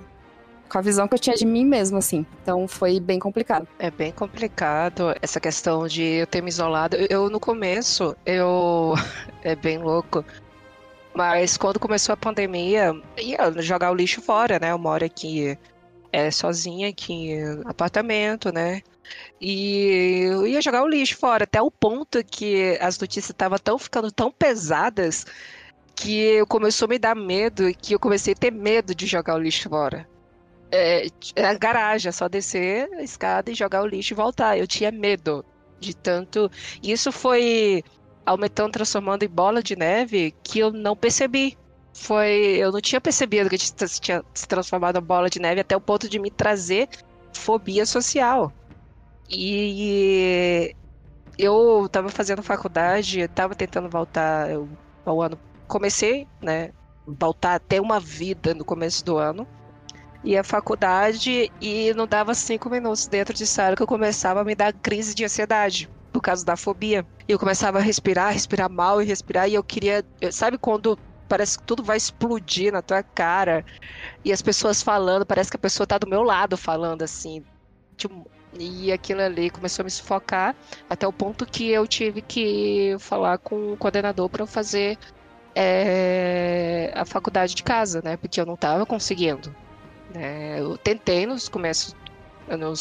com a visão que eu tinha de mim mesmo, assim. Então foi bem complicado. É bem complicado essa questão de eu ter me isolado. Eu, no começo, eu. é bem louco. Mas quando começou a pandemia, ia jogar o lixo fora, né? Eu moro aqui é, sozinha aqui no apartamento, né? E eu ia jogar o lixo fora, até o ponto que as notícias estavam tão ficando tão pesadas que começou a me dar medo e que eu comecei a ter medo de jogar o lixo fora é, a garagem, é só descer a escada e jogar o lixo e voltar. Eu tinha medo de tanto. Isso foi aumentando, transformando em bola de neve que eu não percebi. Foi, eu não tinha percebido que tinha se transformado em bola de neve até o ponto de me trazer fobia social. E eu estava fazendo faculdade, estava tentando voltar ao ano. Comecei, né? Voltar a ter uma vida no começo do ano ia à faculdade e não dava cinco minutos dentro de sala que eu começava a me dar crise de ansiedade por causa da fobia. Eu começava a respirar, respirar mal e respirar e eu queria, sabe quando parece que tudo vai explodir na tua cara e as pessoas falando, parece que a pessoa tá do meu lado falando assim. Tipo, e aquilo ali começou a me sufocar até o ponto que eu tive que falar com o coordenador para fazer é, a faculdade de casa, né? Porque eu não estava conseguindo. É, eu tentei nos começos, no,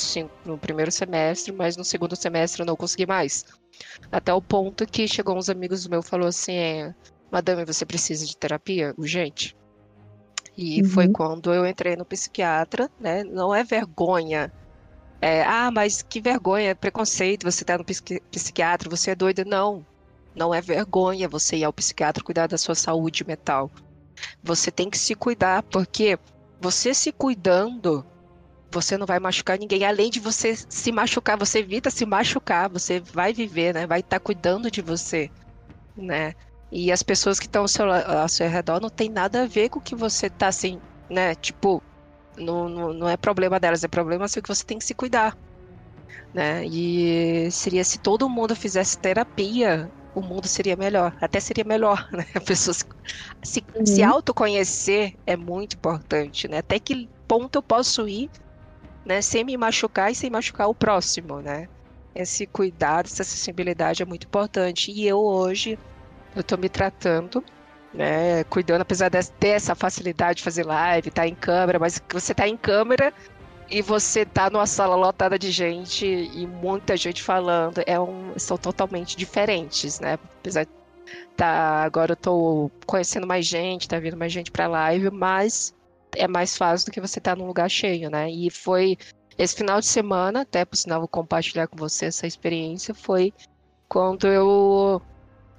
no primeiro semestre, mas no segundo semestre eu não consegui mais. Até o ponto que chegou uns amigos meus e falou assim, é, Madame, você precisa de terapia urgente? E uhum. foi quando eu entrei no psiquiatra, né? Não é vergonha. É, ah, mas que vergonha, é preconceito, você tá no psiqui psiquiatra, você é doida. Não, não é vergonha você ir ao psiquiatra cuidar da sua saúde mental. Você tem que se cuidar, porque você se cuidando, você não vai machucar ninguém. Além de você se machucar, você evita se machucar, você vai viver, né? Vai estar tá cuidando de você, né? E as pessoas que estão ao seu, ao seu redor não tem nada a ver com o que você tá assim, né? Tipo, não, não, não é problema delas, é problema seu que você tem que se cuidar. Né? E seria se todo mundo fizesse terapia, o mundo seria melhor. Até seria melhor, né? A pessoa se, se, Uhum. se autoconhecer é muito importante, né? Até que ponto eu posso ir, né? Sem me machucar e sem machucar o próximo, né? Esse cuidado, essa sensibilidade é muito importante. E eu hoje, eu tô me tratando, né? Cuidando, apesar de ter essa facilidade de fazer live, estar em câmera, mas você tá em câmera e você tá numa sala lotada de gente e muita gente falando, é um, são totalmente diferentes, né? Apesar de tá, agora eu tô conhecendo mais gente, tá vindo mais gente pra live, mas é mais fácil do que você tá num lugar cheio, né? E foi esse final de semana, até por sinal vou compartilhar com você essa experiência, foi quando eu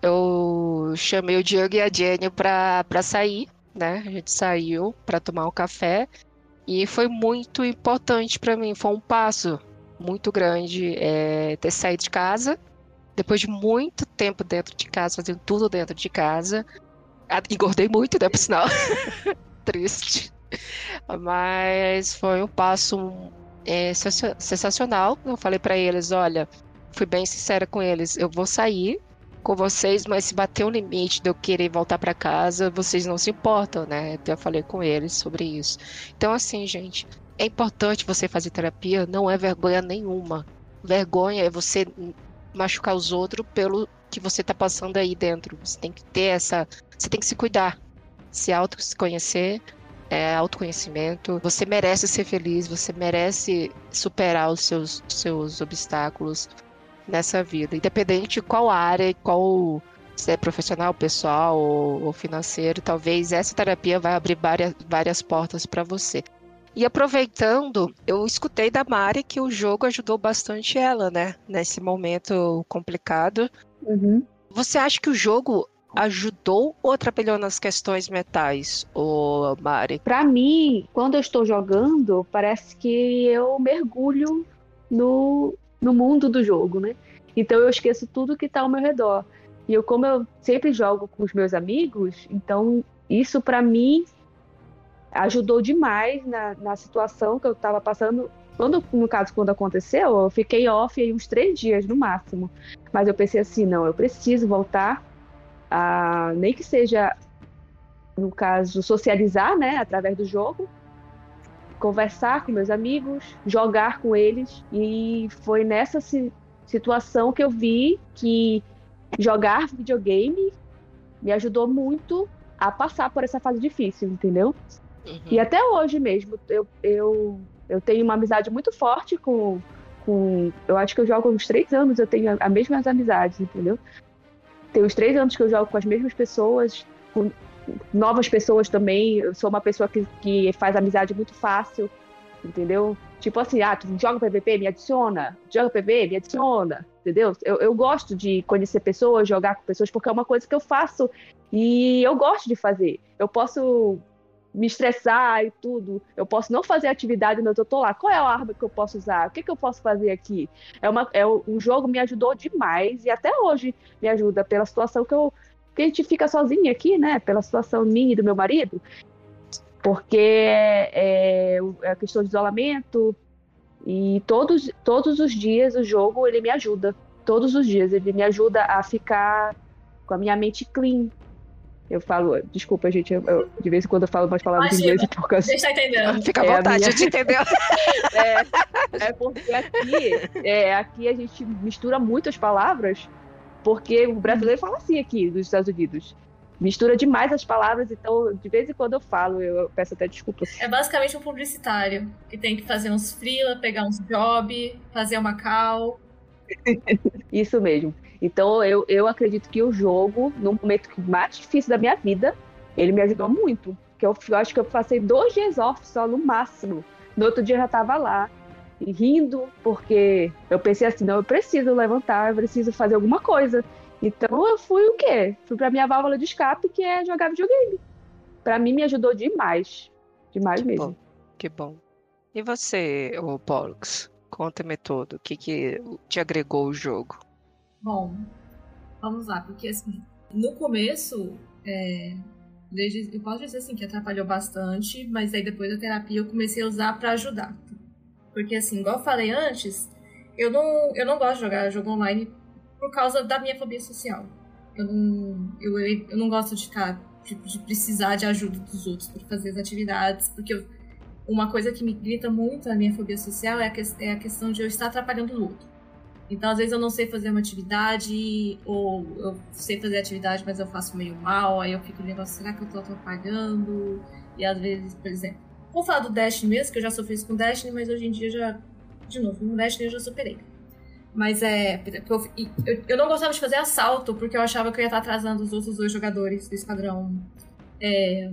eu chamei o Diego e a Jenny pra, pra sair, né? A gente saiu pra tomar um café e foi muito importante pra mim, foi um passo muito grande é, ter saído de casa, depois de muito tempo dentro de casa, fazendo tudo dentro de casa. Engordei muito, né, por sinal. Triste. Mas foi um passo é, sensa- sensacional. Eu falei pra eles, olha, fui bem sincera com eles, eu vou sair com vocês, mas se bater um limite de eu querer voltar pra casa, vocês não se importam, né? Eu falei com eles sobre isso. Então assim, gente, é importante você fazer terapia, não é vergonha nenhuma. Vergonha é você machucar os outros pelo que você tá passando aí dentro. Você tem que ter essa, você tem que se cuidar, se auto se conhecer, é autoconhecimento. Você merece ser feliz, você merece superar os seus seus obstáculos nessa vida, independente de qual área, qual se é profissional, pessoal ou, ou financeiro, talvez essa terapia vai abrir várias, várias portas para você. E aproveitando, eu escutei da Mari que o jogo ajudou bastante ela, né? Nesse momento complicado. Uhum. Você acha que o jogo ajudou ou atrapalhou nas questões metais, ô Mari? Pra mim, quando eu estou jogando, parece que eu mergulho no, no mundo do jogo, né? Então eu esqueço tudo que tá ao meu redor. E eu, como eu sempre jogo com os meus amigos, então isso pra mim ajudou demais na, na situação que eu tava passando. Quando, no caso, quando aconteceu, eu fiquei off aí uns três dias no máximo. Mas eu pensei assim, não, eu preciso voltar a nem que seja no caso socializar, né, através do jogo, conversar com meus amigos, jogar com eles e foi nessa si- situação que eu vi que jogar videogame me ajudou muito a passar por essa fase difícil, entendeu? E até hoje mesmo, eu, eu, eu tenho uma amizade muito forte com, com. Eu acho que eu jogo há uns três anos, eu tenho as mesmas amizades, entendeu? Tem uns três anos que eu jogo com as mesmas pessoas, com novas pessoas também. Eu sou uma pessoa que, que faz amizade muito fácil, entendeu? Tipo assim, ah, tu joga PVP, me adiciona. Joga PV, me adiciona, entendeu? Eu, eu gosto de conhecer pessoas, jogar com pessoas, porque é uma coisa que eu faço e eu gosto de fazer. Eu posso me estressar e tudo. Eu posso não fazer atividade, mas eu tô lá. Qual é a arma que eu posso usar? O que, que eu posso fazer aqui? É uma, é, um jogo me ajudou demais e até hoje me ajuda pela situação que eu que a gente fica sozinha aqui, né? Pela situação minha e do meu marido, porque é, é a questão de isolamento e todos todos os dias o jogo ele me ajuda. Todos os dias ele me ajuda a ficar com a minha mente clean. Eu falo, desculpa, gente, eu, eu- de vez em quando eu falo umas palavras em Imagina. inglês por causa Você está entendendo? Fica à É a vontade, minha- a gente entendeu. É, é porque aqui, é, aqui a gente mistura muitas palavras, porque o brasileiro fala assim aqui dos Estados Unidos. Mistura demais as palavras, então de vez em quando eu falo, eu peço até desculpas. É basicamente um publicitário que tem que fazer uns freela, pegar uns job, fazer uma call. Isso mesmo. Então eu, eu acredito que o jogo, no momento mais difícil da minha vida, ele me ajudou muito. Que eu, eu acho que eu passei dois dias off só no máximo. No outro dia eu já tava lá, rindo, porque eu pensei assim, não, eu preciso levantar, eu preciso fazer alguma coisa. Então eu fui o quê? Fui pra minha válvula de escape, que é jogar videogame. Pra mim me ajudou demais. Demais Que mesmo. bom, que bom. E você, ô Pollux? Conta-me tudo. O que, que te agregou o jogo? Bom, vamos lá, porque assim, no começo, é, desde, eu posso dizer assim que atrapalhou bastante, mas aí depois da terapia eu comecei a usar para ajudar. Porque assim, igual eu falei antes, eu não, eu não gosto de jogar jogo online por causa da minha fobia social. Eu não, eu, eu não gosto de ficar, de precisar de ajuda dos outros para fazer as atividades, porque eu, uma coisa que me grita muito a minha fobia social é a, que, é a questão de eu estar atrapalhando o outro. Então, às vezes, eu não sei fazer uma atividade, ou eu sei fazer atividade, mas eu faço meio mal, aí eu fico no negócio, será que eu tô atrapalhando? E às vezes, por exemplo, vou falar do Destiny mesmo, que eu já sofri isso com Destiny, mas hoje em dia já, de novo, no Destiny eu já superei. Mas é. Eu, eu, eu, não gostava de fazer assalto, porque eu achava que eu ia estar atrasando os outros dois jogadores do esquadrão. É,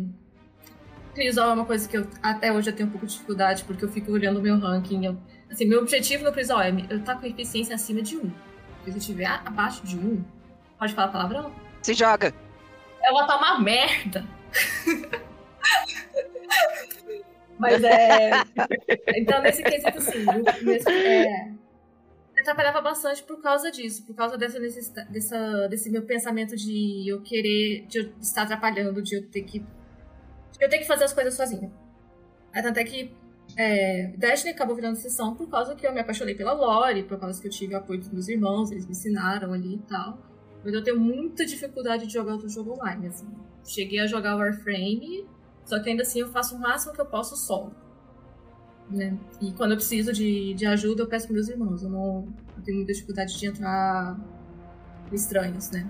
Crisol é uma coisa que eu até hoje eu tenho um pouco de dificuldade, porque eu fico olhando o meu ranking. Eu, assim, meu objetivo no Crisol é eu estar tá com eficiência acima de 1. Se eu estiver abaixo de 1, pode falar palavrão? Se joga. Vou estar uma merda. Mas é. Então, nesse quesito, assim, é, atrapalhava bastante por causa disso, por causa dessa dessa, desse meu pensamento de eu querer, de eu estar atrapalhando, de eu ter que. Eu ter que fazer as coisas sozinha. Até que é, Destiny acabou virando sessão por causa que eu me apaixonei pela Lore, por causa que eu tive o apoio dos meus irmãos, eles me ensinaram ali e tal. Mas eu tenho muita dificuldade de jogar outro jogo online, assim. Cheguei a jogar Warframe, só que ainda assim eu faço o máximo que eu posso solo né? E quando eu preciso de, de ajuda, eu peço para meus irmãos. Eu não eu tenho muita dificuldade de entrar estranhos, né?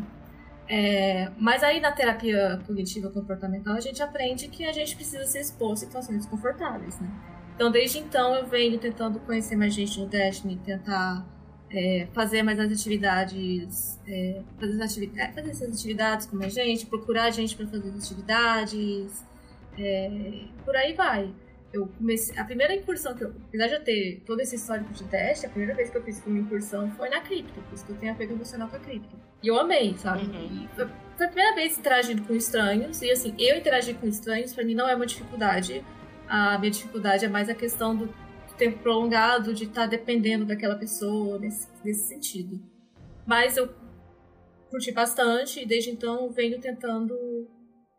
É, mas aí na terapia cognitiva comportamental a gente aprende que a gente precisa se expor a situações desconfortáveis, né? Então desde então eu venho tentando conhecer mais gente no Destiny, tentar é, fazer mais as atividades, é, fazer, as atividades, é, fazer essas atividades com mais gente, procurar gente para fazer as atividades, é, por aí vai eu comecei. A primeira incursão que eu. Apesar de eu ter todo esse histórico de teste, a primeira vez que eu fiz uma incursão foi na cripto, por isso que eu tenho apego emocional com a cripto. E eu amei, sabe? Uhum. Foi, foi, a primeira vez interagindo com estranhos, e assim, eu interagir com estranhos, para mim não é uma dificuldade. A minha dificuldade é mais a questão do tempo prolongado, de estar tá dependendo daquela pessoa, nesse, nesse sentido. Mas eu curti bastante, e desde então venho tentando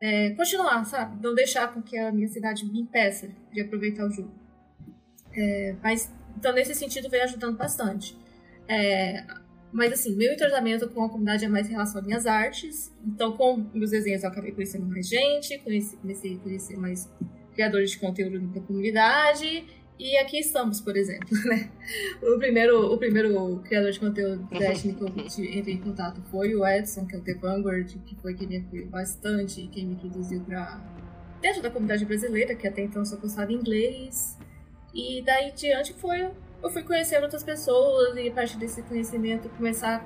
é, continuar, sabe? Não deixar com que a minha cidade me impeça de aproveitar o jogo. É, mas, então, nesse sentido, vem ajudando bastante. É, mas, assim, meu entrosamento com a comunidade é mais em relação às minhas artes. Então, com meus desenhos, eu acabei conhecendo mais gente, conheci, comecei a conhecer mais criadores de conteúdo da comunidade. E aqui estamos, por exemplo, né? O primeiro, o primeiro criador de conteúdo do Destiny que eu entrei em contato foi o Edson, que é o The Vanguard, que foi quem me apoiou bastante, quem me introduziu para dentro da comunidade brasileira, que até então só postava em inglês. E daí em diante foi, eu fui conhecendo outras pessoas e a partir desse conhecimento começar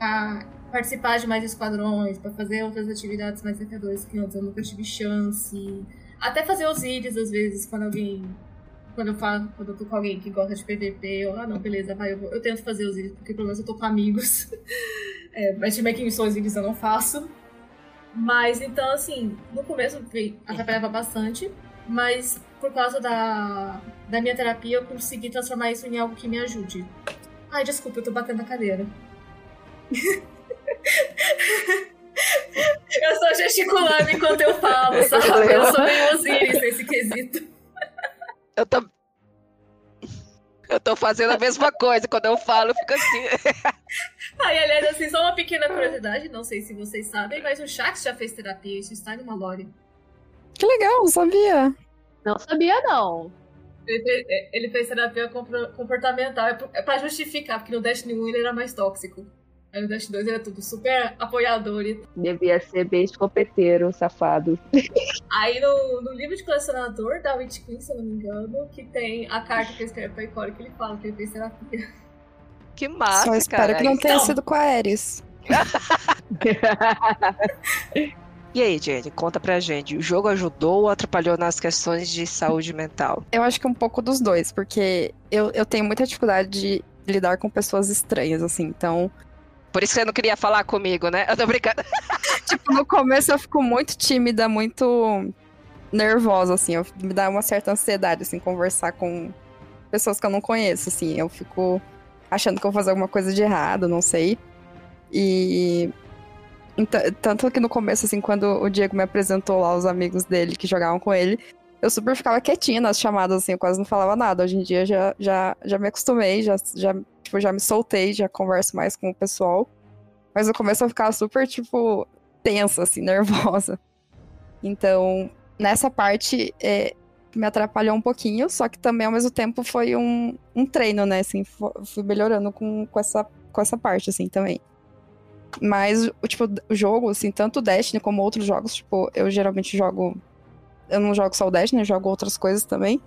a participar de mais esquadrões, para fazer outras atividades mais desafiadoras que antes eu nunca tive chance. Até fazer os íris, às vezes, quando alguém quando eu falo, quando eu tô com alguém que gosta de PVP, eu, ah, não, beleza, vai, eu, eu tento fazer os vídeos, porque pelo menos eu tô com amigos. é, matchmaking só os vídeos eu não faço. Mas então, assim, no começo atrapalhava bastante, mas por causa da, da minha terapia eu consegui transformar isso em algo que me ajude. Ai, desculpa, eu tô batendo na cadeira. eu estou gesticulando enquanto eu falo, sabe? Eu sou meio Osiris nesse quesito. Eu tô. Eu tô fazendo a mesma coisa. Quando eu falo, fica assim. Aí, aliás, assim, só uma pequena curiosidade, não sei se vocês sabem, mas o Shax já fez terapia, isso está numa lore. Que legal, sabia. Não sabia, não. Ele fez, ele fez terapia comportamental, é pra justificar, porque no Destiny 1 ele era mais tóxico. Aí no Dash 2 era tudo super apoiador. E... Devia ser bem escopeteiro, safado. Aí no, no livro de colecionador da Witch Queen, se eu não me engano, que tem a carta que eu escrevo pra Ikora que ele fala que ele fez terapia. Que massa, Só espero cara. que não tenha então... sido com a Ares. E aí, Jenny, conta pra gente. O jogo ajudou ou atrapalhou nas questões de saúde mental? Eu acho que um pouco dos dois, porque eu, eu tenho muita dificuldade de lidar com pessoas estranhas, assim. Então, por isso que você não queria falar comigo, né? Eu tô brincando. tipo, no começo eu fico muito tímida, muito nervosa, assim. Eu, me dá uma certa ansiedade, assim, conversar com pessoas que eu não conheço, assim. Eu fico achando que eu vou fazer alguma coisa de errado, não sei. E tanto que no começo, assim, quando o Diego me apresentou lá os amigos dele que jogavam com ele, eu super ficava quietinha nas chamadas, assim, eu quase não falava nada. Hoje em dia já, já, já me acostumei, já, já, tipo, já me soltei, já converso mais com o pessoal. Mas no começo eu ficava super, tipo, tensa, assim, nervosa. Então, nessa parte, é, me atrapalhou um pouquinho, só que também ao mesmo tempo foi um, um treino, né? Assim, fui melhorando com, com, essa, com essa parte, assim, também. Mas, tipo, o jogo, assim, tanto Destiny como outros jogos, tipo, eu geralmente jogo. Eu não jogo só o Destiny, eu jogo outras coisas também.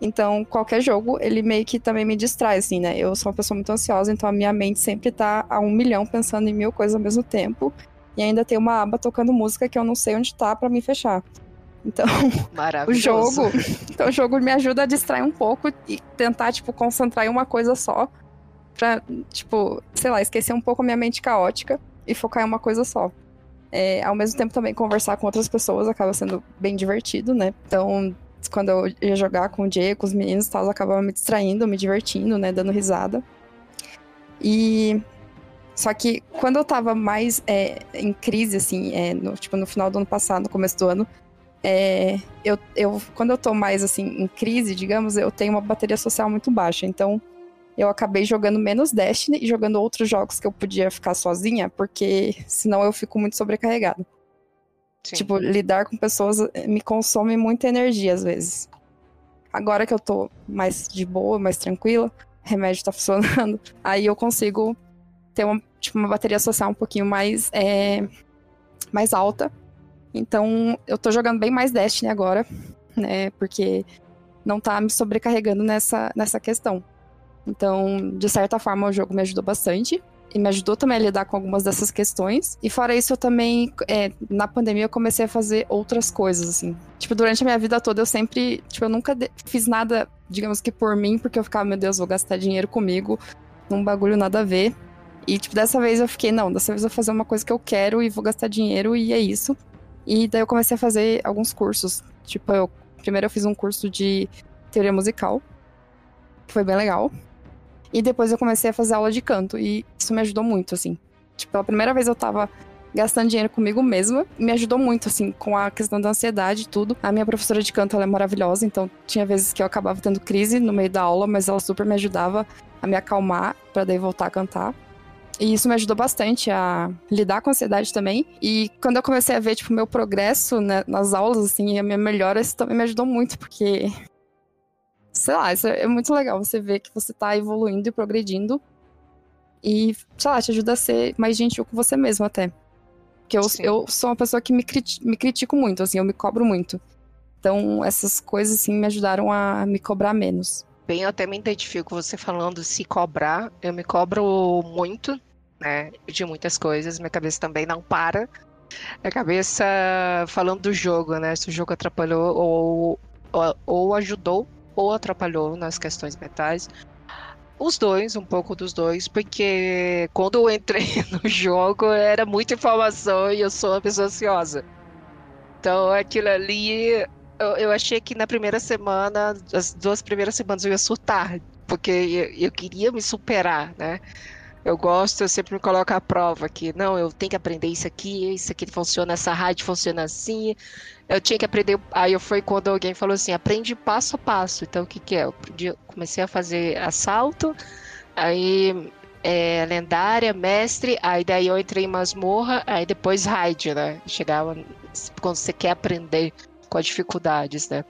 Então, qualquer jogo, ele meio que também me distrai, assim, né? Eu sou uma pessoa muito ansiosa, então a minha mente sempre tá a um milhão pensando em mil coisas ao mesmo tempo. E ainda tem uma aba tocando música que eu não sei onde tá para me fechar. Então, o jogo, então o jogo me ajuda a distrair um pouco e tentar tipo concentrar em uma coisa só, para tipo, sei lá, esquecer um pouco a minha mente caótica e focar em uma coisa só. É, ao mesmo tempo também conversar com outras pessoas acaba sendo bem divertido, né? Então, quando eu ia jogar com o Diego, com os meninos e tal, acabava me distraindo, me divertindo, né, dando risada. E só que quando eu tava mais é, em crise, assim, é, no, tipo, no final do ano passado, no começo do ano, é, eu, eu, quando eu tô mais assim em crise, digamos, eu tenho uma bateria social muito baixa. Então, eu acabei jogando menos Destiny e jogando outros jogos que eu podia ficar sozinha, porque senão eu fico muito sobrecarregada. Sim. Tipo, lidar com pessoas eh, me consome muita energia às vezes. Agora que eu tô mais de boa, mais tranquila, remédio tá funcionando, aí eu consigo ter uma, tipo, uma bateria social um pouquinho mais, é, mais alta então, eu tô jogando bem mais Destiny agora, né? Porque não tá me sobrecarregando nessa, nessa questão. Então, de certa forma, o jogo me ajudou bastante. E me ajudou também a lidar com algumas dessas questões. E fora isso, eu também, é, na pandemia, eu comecei a fazer outras coisas, assim. Tipo, durante a minha vida toda, eu sempre, tipo, eu nunca fiz nada, digamos que por mim, porque eu ficava, meu Deus, vou gastar dinheiro comigo, num bagulho nada a ver. E, tipo, dessa vez eu fiquei, não, dessa vez eu vou fazer uma coisa que eu quero e vou gastar dinheiro e é isso. E daí eu comecei a fazer alguns cursos. Tipo, eu primeiro eu fiz um curso de teoria musical, que foi bem legal. E depois eu comecei a fazer aula de canto e isso me ajudou muito, assim. Tipo, pela primeira vez eu tava gastando dinheiro comigo mesma, me ajudou muito, assim, com a questão da ansiedade e tudo. A minha professora de canto, ela é maravilhosa, então tinha vezes que eu acabava tendo crise no meio da aula, mas ela super me ajudava a me acalmar para daí voltar a cantar. E isso me ajudou bastante a lidar com a ansiedade também. E quando eu comecei a ver, tipo, meu progresso né, nas aulas, assim, a minha melhora, isso também me ajudou muito, porque. Sei lá, isso é muito legal você ver que você tá evoluindo e progredindo. E, sei lá, te ajuda a ser mais gentil com você mesmo até. Porque eu, eu sou uma pessoa que me, criti me critico muito, assim, eu me cobro muito. Então, essas coisas, assim, me ajudaram a me cobrar menos bem, eu até me identifico você falando se cobrar. Eu me cobro muito, né? De muitas coisas. Minha cabeça também não para. A cabeça falando do jogo, né? Se o jogo atrapalhou ou, ou, ou ajudou ou atrapalhou nas questões mentais. Os dois, um pouco dos dois, porque quando eu entrei no jogo era muita informação e eu sou uma pessoa ansiosa. Então aquilo ali eu, eu, achei que na primeira semana, as duas primeiras semanas eu ia surtar, porque eu, eu, queria me superar, né? Eu gosto, eu sempre me coloco à prova que, não, eu tenho que aprender isso aqui, isso aqui funciona, essa rádio funciona assim. Eu tinha que aprender. Aí foi quando alguém falou assim: aprende passo a passo. Então, o que, que é? Eu comecei a fazer assalto, aí é, lendária, mestre, aí daí eu entrei em masmorra, aí depois raid, né? Chegava quando você quer aprender com as dificuldades, né?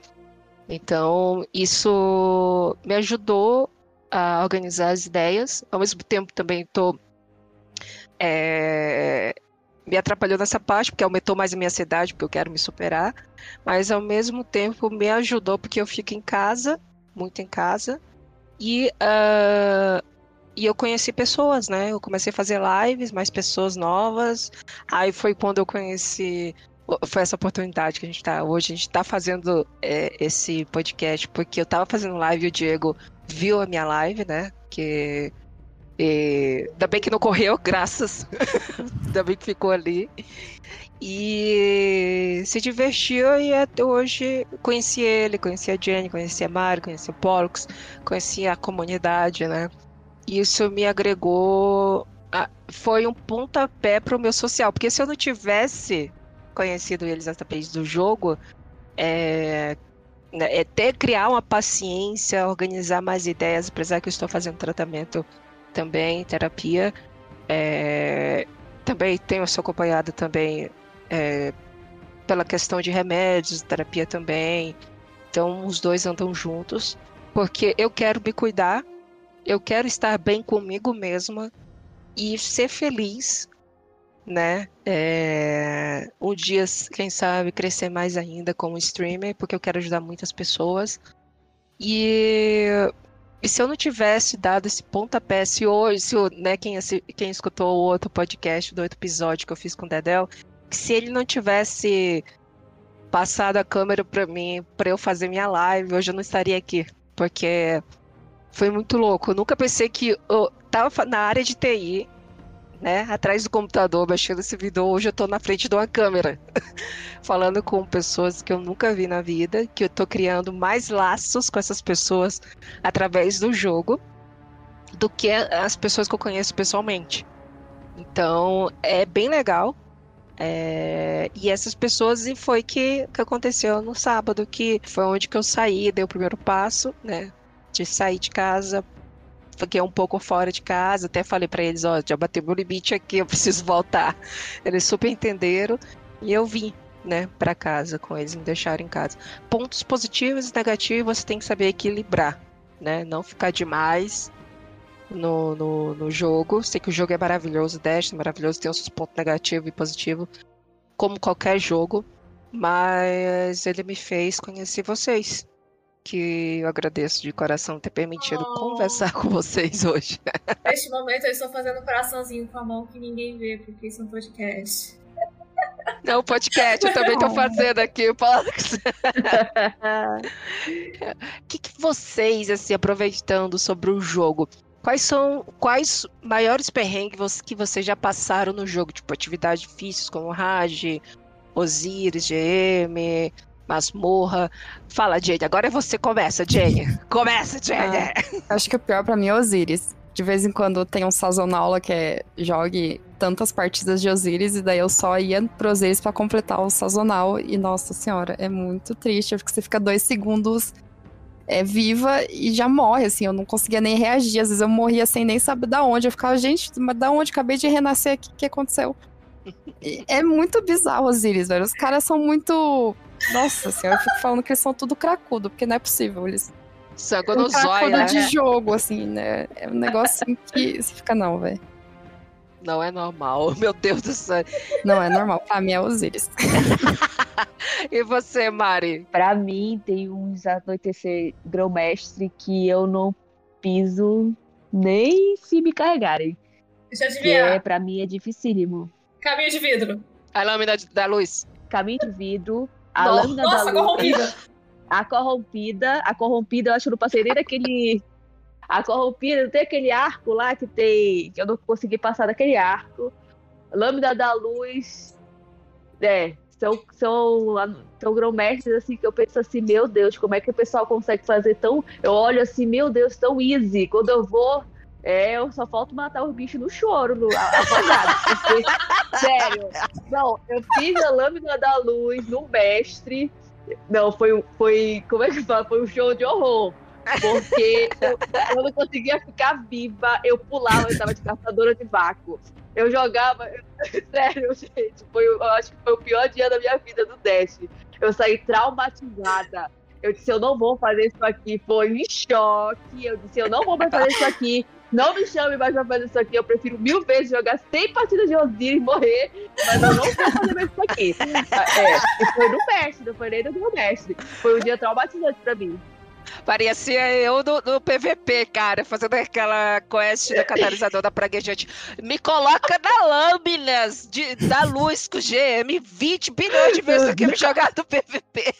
Então, isso me ajudou a organizar as ideias. Ao mesmo tempo, também estou. É, me atrapalhou nessa parte, porque aumentou mais a minha ansiedade, porque eu quero me superar. Mas, ao mesmo tempo, me ajudou, porque eu fico em casa, muito em casa. E, uh, e eu conheci pessoas, né? Eu comecei a fazer lives, mais pessoas novas. Aí foi quando eu conheci foi essa oportunidade que a gente tá. Hoje a gente tá fazendo é, esse podcast porque eu tava fazendo live e o Diego viu a minha live, né? Que. E, ainda bem que não correu, graças. ainda bem que ficou ali. E se divertiu e até hoje conheci ele, conheci a Jenny, conheci a Mari, conheci o Pollux, conheci a comunidade, né? Isso me agregou ah, foi um pontapé pro meu social. Porque se eu não tivesse conhecido eles através do jogo, é, né, é ter criar uma paciência, organizar mais ideias, apesar que eu estou fazendo tratamento também, terapia. É, também tenho sido acompanhado também é, pela questão de remédios, terapia também. Então os dois andam juntos, porque eu quero me cuidar, eu quero estar bem comigo mesma e ser feliz, né? É, um dia, quem sabe, crescer mais ainda como streamer, porque eu quero ajudar muitas pessoas. E, e se eu não tivesse dado esse pontapé, se hoje, se, né, quem, quem escutou o outro podcast do outro episódio que eu fiz com o Dedel, se ele não tivesse passado a câmera para mim, para eu fazer minha live, hoje eu não estaria aqui, porque foi muito louco. Eu nunca pensei que eu tava na área de TI, né, atrás do computador, mexendo esse vídeo, hoje eu tô na frente de uma câmera, falando com pessoas que eu nunca vi na vida, que eu tô criando mais laços com essas pessoas através do jogo do que as pessoas que eu conheço pessoalmente. Então, é bem legal. É... E essas pessoas, e foi que, que aconteceu no sábado, que foi onde que eu saí, dei o primeiro passo, né? De sair de casa fiquei um pouco fora de casa, até falei para eles, ó, já bateu meu limite aqui, eu preciso voltar. Eles super entenderam e eu vim, né, para casa com eles, me deixaram em casa. Pontos positivos e negativos você tem que saber equilibrar, né, não ficar demais no, no, no jogo. Sei que o jogo é maravilhoso, Dash é maravilhoso, tem os seus pontos negativos e positivos, como qualquer jogo, mas ele me fez conhecer vocês que eu agradeço de coração ter permitido oh. conversar com vocês hoje. Neste momento eu estou fazendo um coraçãozinho com a mão que ninguém vê, porque isso é um podcast. Não, podcast, eu também estou fazendo aqui. O que, que vocês, assim, aproveitando sobre o jogo, quais são quais maiores perrengues que vocês já passaram no jogo? Tipo, atividades difíceis como Raj, Osiris, GM, masmorra. Fala, Jane, agora é você começa, Jane. Começa, Jane. Ah, acho que o pior para mim é Osiris. De vez em quando tem um sazonal que é jogue tantas partidas de Osiris e daí eu só ia pro Osiris para completar o sazonal e nossa senhora, é muito triste, porque você fica dois segundos é, viva e já morre, assim, eu não conseguia nem reagir, às vezes eu morria sem nem saber da onde, eu ficava, gente, mas da onde? Acabei de renascer aqui, o que aconteceu? é muito bizarro Osiris, velho, os caras são muito nossa senhora, eu fico falando que eles são tudo cracudo, porque não é possível. Eles. Sangue no zóio, né? de jogo, assim, né? É um negócio assim que você fica, não, velho. Não é normal, meu Deus do céu. Não é normal, pra mim é Osiris. e você, Mari? Pra mim, tem uns anoitecer grão-mestre que eu não piso nem se me carregarem. Deixa eu adivinhar. É, pra mim é dificílimo. Caminho de vidro. A lâmina da luz. Caminho de vidro, a Nossa, lâmina da luz. corrompida. A corrompida. A corrompida, eu acho que passei nem daquele. A corrompida, não tem aquele arco lá que tem. Que eu não consegui passar daquele arco. Lâmina da luz. É, são, são, são grão-mestres assim que eu penso assim, meu Deus, como é que o pessoal consegue fazer tão. Eu olho assim, meu Deus, tão easy. Quando eu vou. É, eu só falta matar os bichos no choro, no, apagado. Porque, sério. Não, eu fiz a lâmina da luz no mestre. Não, foi, foi. Como é que fala? Foi um show de horror. Porque eu, eu não conseguia ficar viva, eu pulava, eu tava de caçadora de vácuo. Eu jogava. Sério, gente, foi, eu acho que foi o pior dia da minha vida do Dash. Eu saí traumatizada. Eu disse, eu não vou fazer isso aqui. Foi em choque. Eu disse, eu não vou mais fazer isso aqui. Não me chame mais pra fazer isso aqui. Eu prefiro mil vezes jogar 100 partidas de Osiris e morrer, mas eu não vou fazer mais isso aqui. É, foi no mestre, não foi nem do mestre. Foi um dia traumatizante pra mim. Parecia eu no, no, PVP, cara, fazendo aquela quest do catalisador da praguejante. Me coloca na lâminas de, da luz com o GM 20 bilhões de vezes que me jogar no PVP.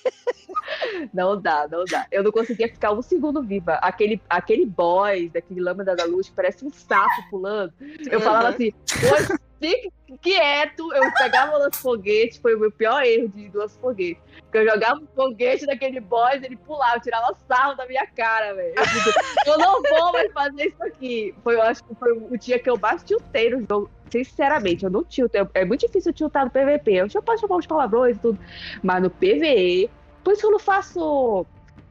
Não dá, não dá. Eu não conseguia ficar um segundo viva. Aquele, aquele boss, daquele lâmina da luz, parece um sapo pulando. Eu falava assim, fique quieto. Eu pegava o lança-foguete, foi o meu pior erro de lança-foguete. Porque eu jogava um foguete naquele boss, ele pulava, tirava sarro da minha cara, velho. Eu, eu não vou mais fazer isso aqui. Foi, eu acho que foi o dia que eu mais tiltei no jogo. Sinceramente, eu não tilto. É muito difícil tiltar no PVP. Eu já posso chamar os palavrões e tudo. Mas no PVE, por isso eu não faço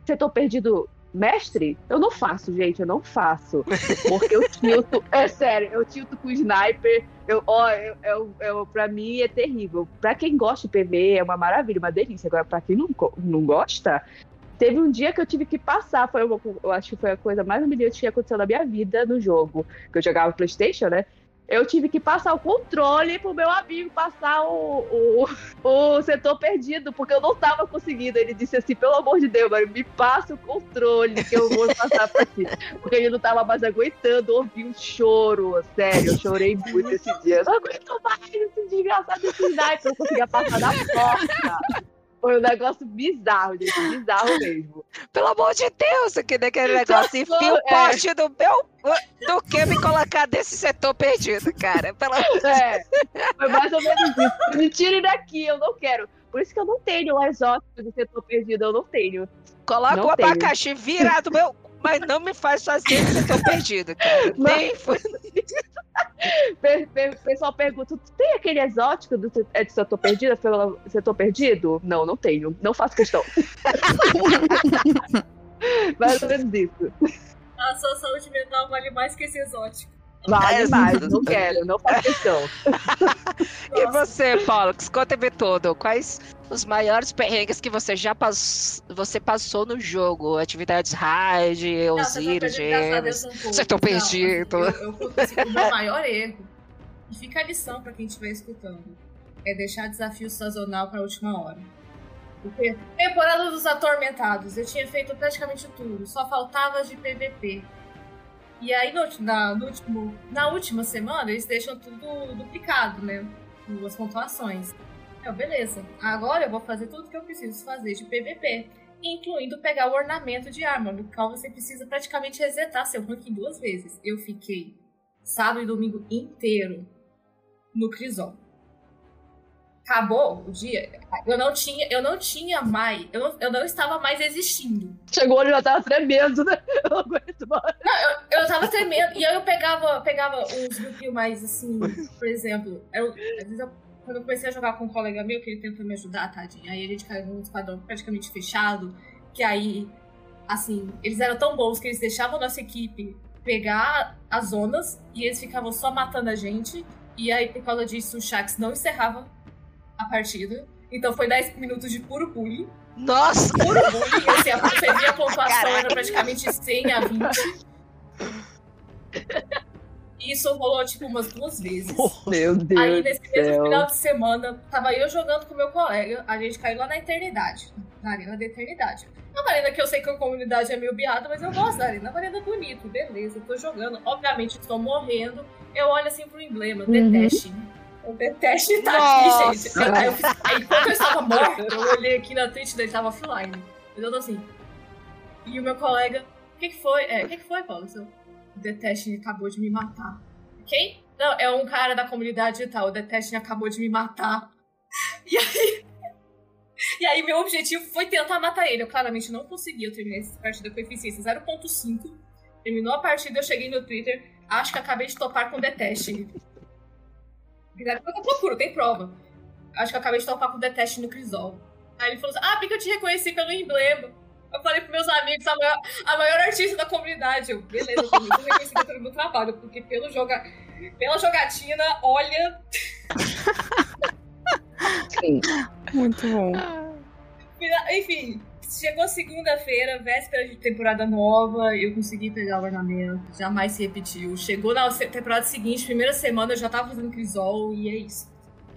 setor perdido mestre, eu não faço, gente, eu não faço. Porque eu tilto, é sério, eu tilto com sniper, eu, ó, eu, eu, eu, pra mim é terrível. Pra quem gosta de PV, é uma maravilha, uma delícia. Agora, pra quem não, não gosta, teve um dia que eu tive que passar, foi uma, eu acho que foi a coisa mais humilhante que acontecido na minha vida no jogo. Que eu jogava Playstation, né? Eu tive que passar o controle pro meu amigo passar o, o, o setor perdido, porque eu não tava conseguindo. Ele disse assim, pelo amor de Deus, mano, me passa o controle que eu vou passar pra ti. Porque ele não tava mais aguentando ouvir um choro. Sério, eu chorei muito esse dia. Eu não aguento mais esse desgraçado desse sniper, eu conseguia passar da porta. Foi um negócio bizarro, gente. Bizarro mesmo. Pelo amor de Deus, que daquele negócio. Enfia o é. poste do meu. Do que me colocar desse setor perdido, cara. Pelo... É. Foi mais ou menos isso. Me tirem daqui, eu não quero. Por isso que eu não tenho o exótico do setor perdido, eu não tenho. Coloca não o abacaxi virado meu mas não me faz fazer que eu tô perdido, cara. Nem foi. O pessoal pergunta: tem aquele exótico do é de setor perdido? Setor perdido? Não, não tenho. Não faço questão. Mais ou menos isso. A sua saúde mental vale mais que esse exótico. Vale é, mais, não quero, não faço questão. e você, Pollux, conta-me tudo. Quais os maiores perrengues que você já pass... você passou no jogo? Atividades raid, Osiris, Gêmeos. Você tá perdido. Assim, eu, eu, assim, o meu maior erro, e fica a lição pra quem estiver escutando, é deixar desafio sazonal pra última hora. Porque temporada dos atormentados, eu tinha feito praticamente tudo, só faltava de PVP. E aí, no, na, no último, na última semana, eles deixam tudo duplicado, né? As pontuações. Eu, beleza. Agora eu vou fazer tudo que eu preciso fazer de PVP. Incluindo pegar o ornamento de arma, no qual você precisa praticamente resetar seu ranking duas vezes. Eu fiquei sábado e domingo inteiro no Crisol acabou o dia, eu não tinha, eu não tinha mais, eu não, eu não estava mais existindo. Chegou ele já tava tremendo, né? Eu não aguento mais. Não, eu, eu tava tremendo. E aí eu pegava, pegava uns grupinhos mais assim, por exemplo, eu, às vezes eu, quando eu comecei a jogar com um colega meu, que ele tentou me ajudar, tadinho, aí a gente caiu num esquadrão praticamente fechado, que aí, assim, eles eram tão bons que eles deixavam a nossa equipe pegar as zonas e eles ficavam só matando a gente. E aí, por causa disso, o Shax não encerrava a partida. Então foi 10 minutos de puro bullying. Nossa! Puro bullying. Assim, a, você via a pontuação Caraca. era praticamente 100 a 20. E isso rolou, tipo, umas duas vezes. Meu Deus Aí, nesse mesmo final de semana, tava eu jogando com meu colega, a gente caiu lá na Eternidade. Na Arena da Eternidade. É uma arena que eu sei que a comunidade é meio biada, mas eu gosto da arena. É uma arena bonita, beleza. Tô jogando. Obviamente, estou morrendo. Eu olho assim pro emblema, uhum. deteste. Eu detesto estar aqui, gente. Aí, eu fiz, aí, quando eu estava morta, eu olhei aqui na Twitch dele, tava offline. Mas eu tô assim. E o meu colega, o que, que foi? É, o que, que foi, Paulo? O Detesting acabou de me matar. Quem? Não, é um cara da comunidade e tal. O Detesting acabou de me matar. E aí. E aí, meu objetivo foi tentar matar ele. Eu claramente não consegui. Eu terminei essa partida com eficiência 0.5. Terminou a partida, eu cheguei no Twitter. Acho que acabei de topar com o Detesting. Depois eu procuro, tem prova. Acho que eu acabei de topar com o Deteste no Crisol. Aí ele falou assim: Ah, porque eu te reconheci pelo emblema. Eu falei pros meus amigos, a maior, a maior artista da comunidade. Eu, beleza, eu tô muito reconhecida pelo meu trabalho, porque pelo joga, pela jogatina, olha. Sim. Muito bom. Enfim, chegou segunda-feira, véspera de temporada nova, eu consegui pegar o ornamento, jamais se repetiu. Chegou na temporada seguinte, primeira semana, eu já tava fazendo crisol e é isso.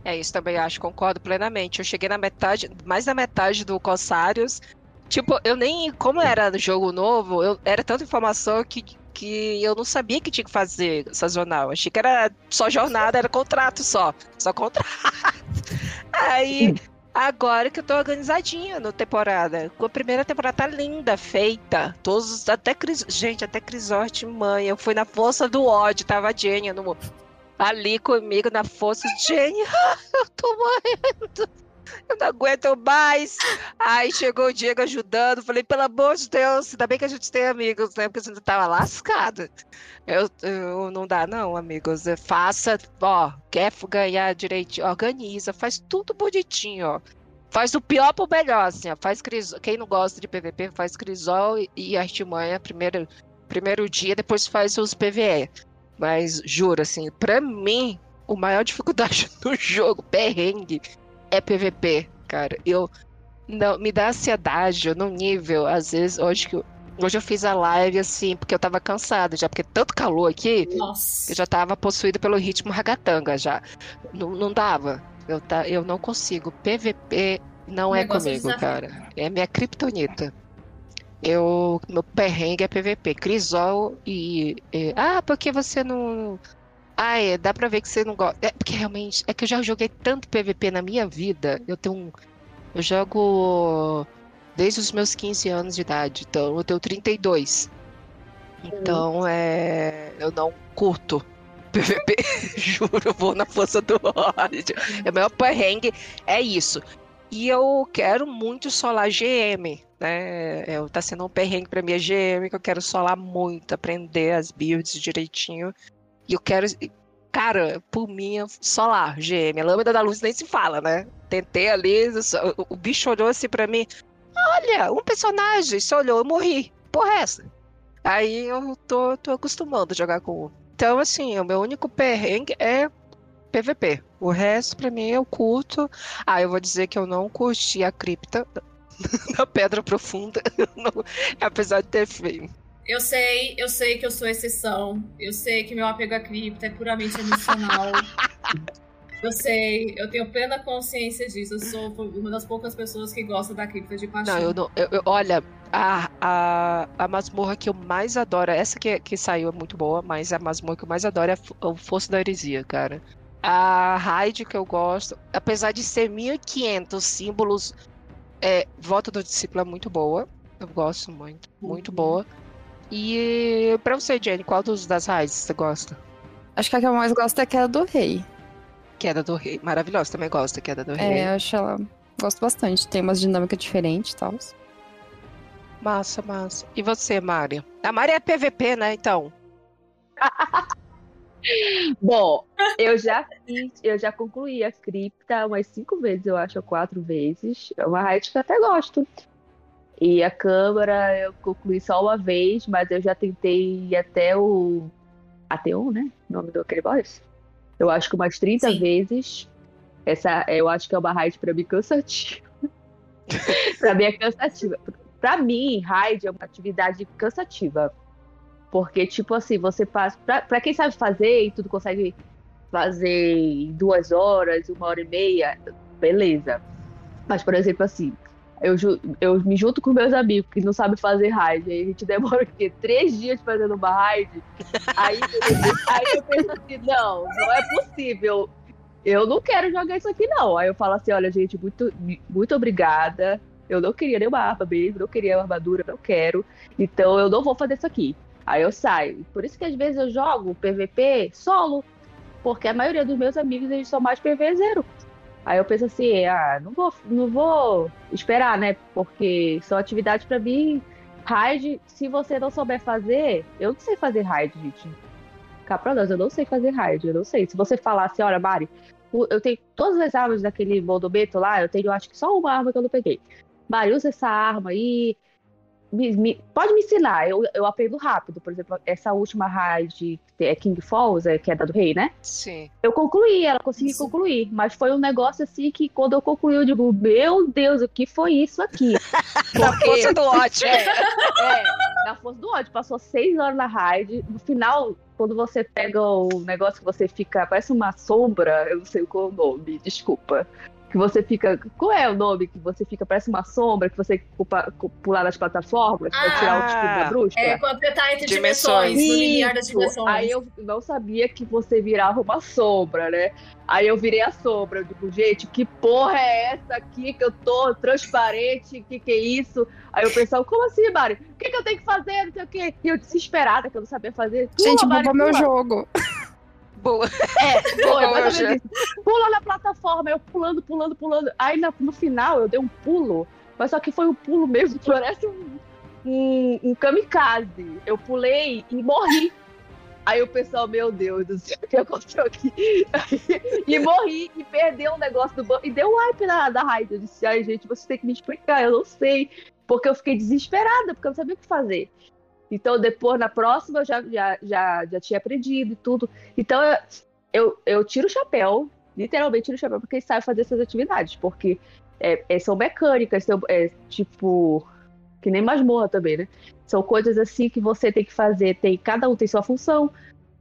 É isso também acho, concordo plenamente. Eu cheguei na metade, mais da metade do Corsários. Tipo, eu nem. Como era jogo novo, eu, era tanta informação que, que eu não sabia que tinha que fazer sazonal. Achei que era só jornada, era contrato só. Só contrato. Aí Agora que eu tô organizadinha no temporada. A primeira temporada tá linda, feita. Todos, até Cris. Gente, até Crisort, mãe. Eu fui na força do ódio, tava a Jenny no. ali comigo na força. Jenny, eu tô morrendo. Eu não aguento mais. Aí chegou o Diego ajudando. Falei, pelo amor de Deus, ainda bem que a gente tem amigos, né? Porque você tava lascado. Eu, eu não dá, não, amigos. Faça, ó, quer ganhar direitinho, organiza, faz tudo bonitinho, ó. Faz o pior pro melhor, assim, ó. Faz crisol. Quem não gosta de PVP, faz crisol e artimanha primeiro, primeiro dia, depois faz os PVE. Mas juro, assim, pra mim, o maior dificuldade do jogo, perrengue, é PVP, cara. Eu não me dá ansiedade no nível, às vezes, hoje que eu, hoje eu fiz a live assim, porque eu tava cansada já, porque tanto calor aqui, Nossa. eu já tava possuída pelo ritmo ragatanga já. Não, não dava. Eu, tá, eu não consigo. PVP não O é é comigo, cara. É minha kriptonita. Eu, meu perrengue é PVP. Crisol e, e- Ah, porque você não. Ah, é, dá pra ver que você não gosta. É porque realmente. É que eu já joguei tanto PVP na minha vida. Eu tenho um. Eu jogo desde os meus 15 anos de idade. Então eu tenho 32. Então é. Eu não curto PVP. Juro, vou na força do ódio. É meu perrengue é isso. E eu quero muito solar GM, né? É, tá sendo um perrengue pra mim a GM, que eu quero solar muito, aprender as builds direitinho. E eu quero. Cara, por mim, solar GM. A lâmina da luz nem se fala, né? Tentei ali, o, o bicho olhou assim pra mim. Olha, um personagem, se olhou, eu morri. Porra, é essa? Aí eu tô, tô acostumando a jogar com. Então, assim, o meu único perrengue é PVP. O resto, pra mim, eu curto. Ah, eu vou dizer que eu não curti a cripta da Pedra Profunda, Não- apesar de ter feito. Eu sei, eu sei que eu sou exceção. Eu sei que meu apego à cripta é puramente emocional. eu sei, eu tenho plena consciência disso. Eu sou uma das poucas pessoas que gosta da cripta de paixão. Não, eu não. eu- eu- olha, a, a, a masmorra que eu mais adoro, essa que, que saiu é muito boa, mas a masmorra que eu mais adoro é Fo- o Fosso da Heresia, cara. A raid que eu gosto, apesar de ser 1500 símbolos, é, Voto do Discípulo é muito boa. Eu gosto muito, muito Uhum. boa. E pra você, Jenny, qual dos, das raids você gosta? Acho que a que eu mais gosto é aquela do rei. Queda do Rei. Maravilhosa, também gosto da Queda do Rei. É, eu acho ela. Gosto bastante. Tem umas dinâmicas diferentes e tal. Massa, massa. E você, Mari? A Mari é PVP, né, então? Bom, eu já fiz, eu já concluí a cripta umas cinco vezes, eu acho, ou quatro vezes. É uma raid que eu até gosto. E a câmara eu concluí só uma vez, mas eu já tentei ir até o. Até um, né? O nome do aquele boss? Eu acho que umas 30 Sim. vezes. Essa, eu acho que é uma raid pra mim cansativa. pra mim é cansativa. Pra mim, raid é uma atividade cansativa. Porque, tipo assim, você passa. Pra, pra quem sabe fazer e tudo consegue fazer em duas horas, uma hora e meia, beleza. Mas, por exemplo, assim, eu, eu me junto com meus amigos que não sabem fazer raid, aí a gente demora o quê? Três dias fazendo uma raid. Aí, aí eu penso assim, não, não é possível. Eu não quero jogar isso aqui, não. Aí eu falo assim, olha, gente, muito, muito obrigada. Eu não queria nenhuma arma mesmo, não queria armadura, não quero. Então eu não vou fazer isso aqui. Aí eu saio. Por isso que às vezes eu jogo PVP solo. Porque a maioria dos meus amigos eles são mais PV zero. Aí eu penso assim, ah, não vou, não vou esperar, né? Porque são atividades pra mim. Raid, se você não souber fazer, eu não sei fazer raid, gente. Cá nós, eu não sei fazer raid, eu não sei. Se você falar assim, olha, Mari, eu tenho todas as armas daquele monometo lá, eu tenho acho que só uma arma que eu não peguei. Mari, usa essa arma aí. Me- me- pode me ensinar, eu, eu aprendo rápido. Por exemplo, essa última raid é King Falls, é Queda do Rei, né? Sim. Eu concluí, ela consegui concluir, mas foi um negócio assim que quando eu concluí, eu digo, meu Deus, o que foi isso aqui? Na força do ódio. É, é, na força do ódio. Passou seis horas na raid. No final, quando você pega o negócio que você fica, parece uma sombra, eu não sei qual é o nome, desculpa. Que você fica. Qual é o nome? Que você fica, parece uma sombra, que você pupa- pular nas plataformas pra tirar o escudo da Ah, brusca? É quando você tá entre Dimensões. dimensões, no limiar das dimensões. Aí eu não sabia que você virava uma sombra, né? Aí eu virei a sombra. Eu digo, gente, que porra é essa aqui que eu tô transparente? Que que é isso? Aí o pessoal, como assim, Mari? O que, que eu tenho que fazer? Não sei o quê. E eu desesperada, que eu não sabia fazer. Pula, Gente, bugou meu pula. jogo. Boa. É, Boa, menos isso. Pula na plataforma, eu pulando, pulando, pulando. Aí na- no final eu dei um pulo, mas só que foi um pulo mesmo, parece um, um, um kamikaze. Eu pulei e morri. Aí o pessoal, meu Deus do céu, o que aconteceu aqui? e morri e perdeu o negócio do banco. E deu um hype na, da raid. Eu disse, ai gente, você tem que me explicar, eu não sei. Porque eu fiquei desesperada, porque eu não sabia o que fazer. Então, depois, na próxima, eu já, já, já, já tinha aprendido e tudo. Então, eu, eu, tiro o chapéu, literalmente tiro o chapéu, porque sabe fazer essas atividades. Porque é, é, são mecânicas, são, é, tipo. Que nem masmorra também, né? São coisas assim que você tem que fazer. Tem, cada um tem sua função.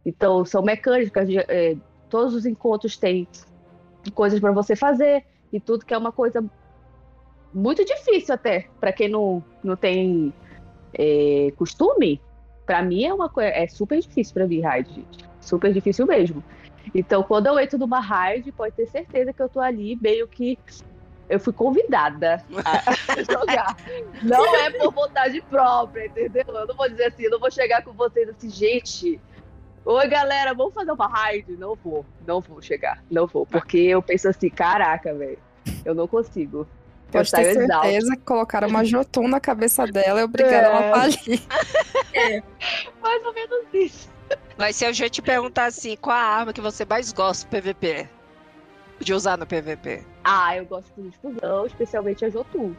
Então, são mecânicas. de- é, todos os encontros têm coisas para você fazer. E tudo que é uma coisa muito difícil até. para quem não, não tem é, costume, para mim é uma coisa. É super difícil para mim, raid. Super difícil mesmo. Então, quando eu entro numa raid, pode ter certeza que eu tô ali meio que. Eu fui convidada a jogar. Não é por vontade própria, entendeu? Eu não vou dizer assim, eu não vou chegar com vocês assim, gente. Oi, galera, vamos fazer uma raid? Não vou, não vou chegar, não vou. Porque eu penso assim, caraca, velho, eu não consigo. Eu Pode ter certeza que colocaram uma Jotun na cabeça dela e obrigaram É. ela a estar ali. Mais ou menos isso. Mas se eu já te perguntar assim, qual a arma que você mais gosta do PVP? De usar no PVP? Ah, eu gosto de fusão, especialmente a Jotun.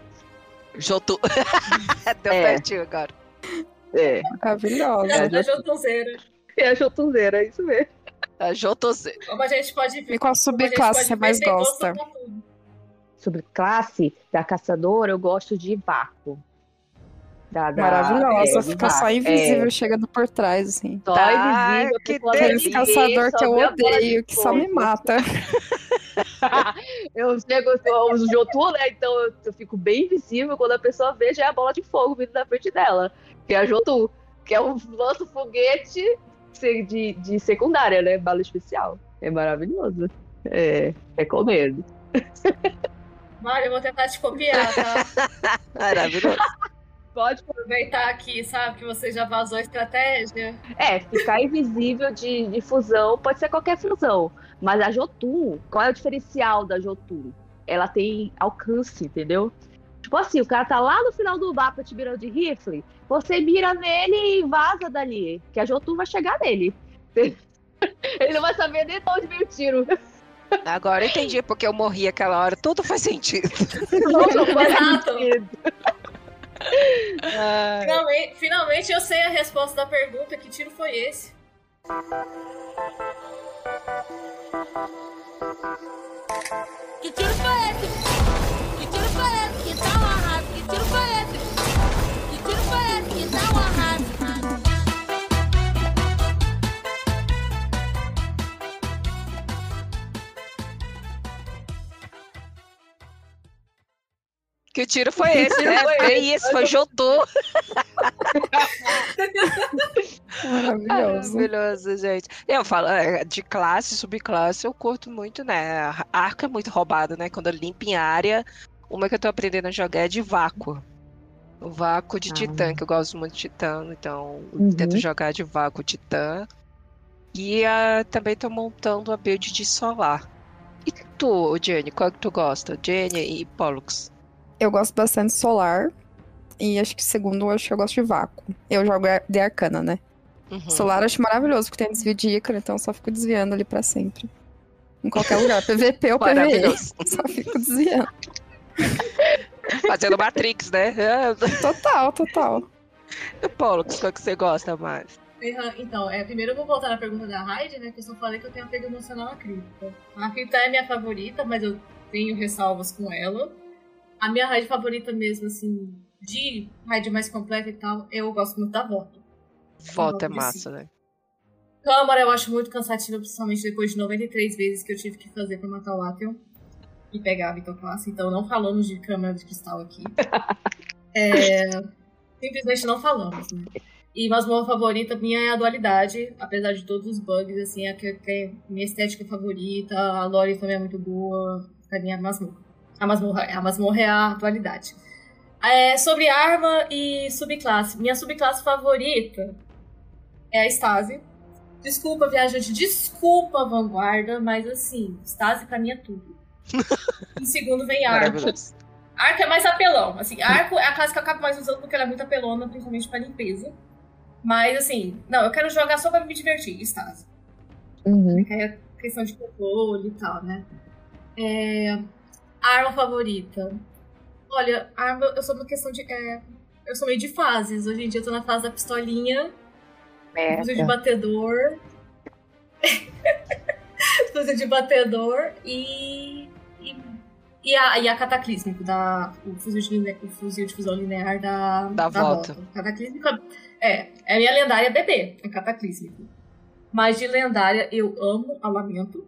Jotu. Deu É. pertinho agora. É, Maravilhosa. Da, da já- Jotunzeira. é a Jotunzeira, é isso mesmo. A Jotoze. Como a gente pode ver. E qual a gente subclasse você mais gosto gosta? tudo. Sobre classe da caçadora, eu gosto de vácuo. Da, da, Maravilhosa. é, Fica só invisível, É, chegando por trás, assim. só Tá, invisível. que delícia. caçador que eu odeio, que só me mata. eu chego, eu uso Jotun, né? Então eu, fico bem invisível. Quando a pessoa vê, já é a bola de fogo vindo na frente dela. Que é a Jotun. Que é um lanço foguete de, de secundária, né? Bala especial. É maravilhoso. É, recomendo. Mário, eu vou tentar te copiar, tá? Maravilhoso. Pode Aproveitar aqui, sabe, que você já vazou a estratégia. É, ficar invisível de, de fusão pode ser qualquer fusão. Mas a Jotun, qual é o diferencial da Jotun? Ela tem alcance, entendeu? Tipo assim, o cara tá lá no final do mapa te mirando de rifle, você mira nele e vaza dali, que a Jotun vai chegar nele. Ele não vai saber nem de onde veio o tiro. Agora eu entendi porque eu morri aquela hora. Tudo faz sentido. Não faz Exato. sentido. Finalmente, finalmente eu sei a resposta da pergunta. Que tiro foi esse? Que tiro foi esse? Que tiro foi esse? Que tal arraso? Que tiro foi esse? Que tiro foi esse? Que tal arraso? Que tiro foi esse, tiro né? foi isso, foi Jotô. Maravilhoso. Maravilhoso, gente. Eu falo, é, de classe, subclasse, eu curto muito, né? A Arco é muito roubado, né? Quando eu limpo em área, uma que eu tô aprendendo a jogar é de vácuo. O vácuo de Ah. titã, que eu gosto muito de titã, então Uhum. tento jogar de vácuo titã. E ah, também tô montando a build de solar. E tu, Jenny, qual que tu gosta? Jenny e Pollux. Eu gosto bastante de solar. E acho que segundo, eu acho que eu gosto de vácuo. Eu jogo de arcana, né? Uhum. Solar eu acho maravilhoso, porque tem desvio de ícaro, então eu só fico desviando ali pra sempre. Em qualquer lugar. PVP ou PVE. Maravilhoso. Só fico desviando. Fazendo Matrix, né? Total, total. E Pollux, qual que você gosta mais? Então, é, primeiro eu vou voltar na pergunta da Raid, né? Que eu só falei que eu tenho apego emocional à cripta. A cripta é minha favorita, mas eu tenho ressalvas com ela. A minha raid favorita mesmo, assim, de raid mais completa e tal, eu gosto muito da Voto. Volta é massa, né? Câmara eu acho muito cansativa, principalmente depois de 93 vezes que eu tive que fazer pra matar o Atheon e pegar a Vitor Classe. Então não falamos de câmara de cristal aqui. É, simplesmente não falamos, né? E masmorra favorita minha é a dualidade, apesar de todos os bugs, assim, a que que é minha estética favorita, a lore também é muito boa, pra mim é a masmorra. A masmorra, a masmorra é a dualidade. É, sobre arma e subclasse. Minha subclasse favorita é a Stasi. Desculpa, viajante, desculpa, vanguarda, mas assim, Stasi pra mim é tudo. em segundo vem arco. Arco é mais apelão. Assim, arco é a classe que eu acabo mais usando porque ela é muito apelona, principalmente pra limpeza. Mas assim, não, eu quero jogar só pra me divertir, Stasi. Uhum. É questão de controle e tal, né? É, Arma favorita. Olha, arma, eu sou uma questão de. é, eu sou meio de fases. Hoje em dia eu tô na fase da pistolinha, fuzil de batedor. fuzil de batedor e. E, e a, e a cataclísmico, da, o, fuzil de, o fuzil de fusão linear da, Da volta. Cataclísmico é, é a minha lendária bebê, a cataclísmico. Mas de lendária eu amo a Lamento.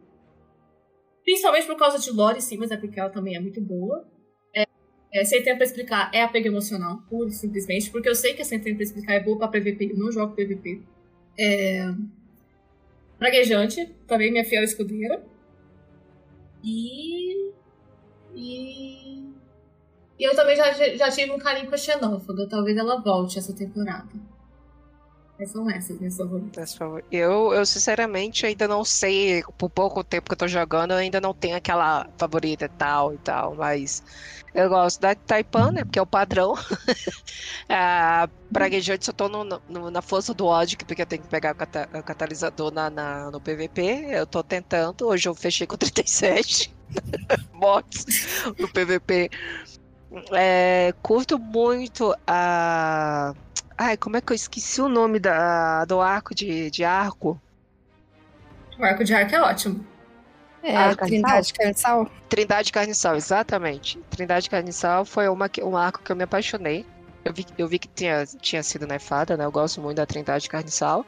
Principalmente por causa de lore, sim, mas é porque ela também é muito boa. É, é, sem tempo pra explicar, é apego emocional, pura simplesmente. Porque eu sei que sem tempo pra explicar é boa pra PVP, eu não jogo PVP. É... Praguejante, também minha fiel escudeira. E. E. E eu também já, já tive um carinho com a Xenófaga. Talvez ela volte essa temporada. São essas minhas favoritas. Eu, eu sinceramente ainda não sei, por pouco tempo que eu tô jogando, eu ainda não tenho aquela favorita e tal e tal, mas eu gosto da Taipan, né? Porque é o padrão. a Praguejante eu tô no, no- na força do ódio, porque eu tenho que pegar o, cata- o catalisador na, na- no PVP. Eu tô tentando, hoje eu fechei com 37 mortes no PVP. É, curto muito a. Ai, como é que eu esqueci o nome da, do arco de, de arco? O arco de arco é ótimo. É, Ah, a Trindade Carniçal. Trindade Carniçal, exatamente. Trindade Carniçal foi uma, um arco que eu me apaixonei. Eu vi, eu vi que tinha, tinha sido nefada, né? Eu gosto muito da Trindade Carniçal.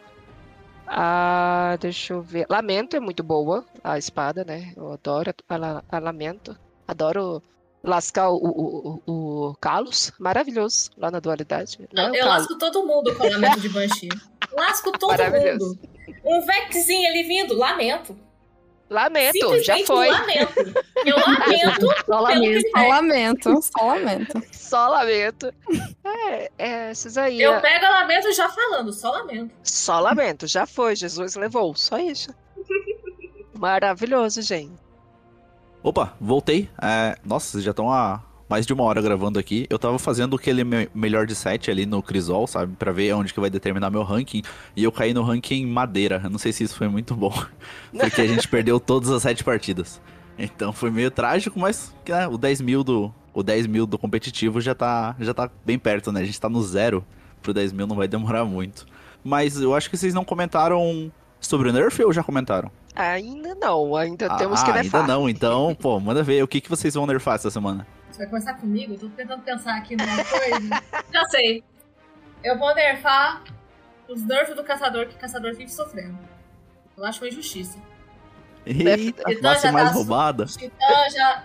Ah, deixa eu ver. Lamento é muito boa, a espada, né? Eu adoro a, la- a Lamento. Adoro lascar o, o, o, o Carlos. Maravilhoso, lá na dualidade. Né? O eu Carlos. lasco todo mundo com o lamento de Banshee. Lasco todo mundo. Um Vexzinho ali vindo, lamento. Lamento, já foi. lamento. Eu lamento Só lamento. Só lamento, só lamento. Só lamento. É, é, essas aí. Eu é- pego a lamento já falando, só lamento. Só lamento, já foi, Jesus levou, só isso. Maravilhoso, gente. Opa, voltei. É, nossa, vocês já estão há mais de uma hora gravando aqui. Eu tava fazendo aquele me- melhor de sete ali no Crisol, sabe? Pra ver onde que vai determinar meu ranking. E eu caí no ranking madeira. Eu não sei se isso foi muito bom. Porque a gente perdeu todas as sete partidas. Então foi meio trágico, mas né, o 10 mil do. O 10 mil do competitivo já tá, já tá bem perto, né? A gente tá no zero. Pro 10 mil não vai demorar muito. Mas eu acho que vocês não comentaram sobre o Nerf ou já comentaram? Ainda não, ainda temos que ah, nerfar. ainda não, então, pô, manda ver o que, que vocês vão nerfar essa semana. Você vai começar comigo? Eu tô tentando pensar aqui numa coisa. Já sei. Eu vou nerfar os nerfs do caçador que o caçador vive sofrendo. Eu acho uma injustiça. Eita, Então classe já mais tá- roubada. O Titã já.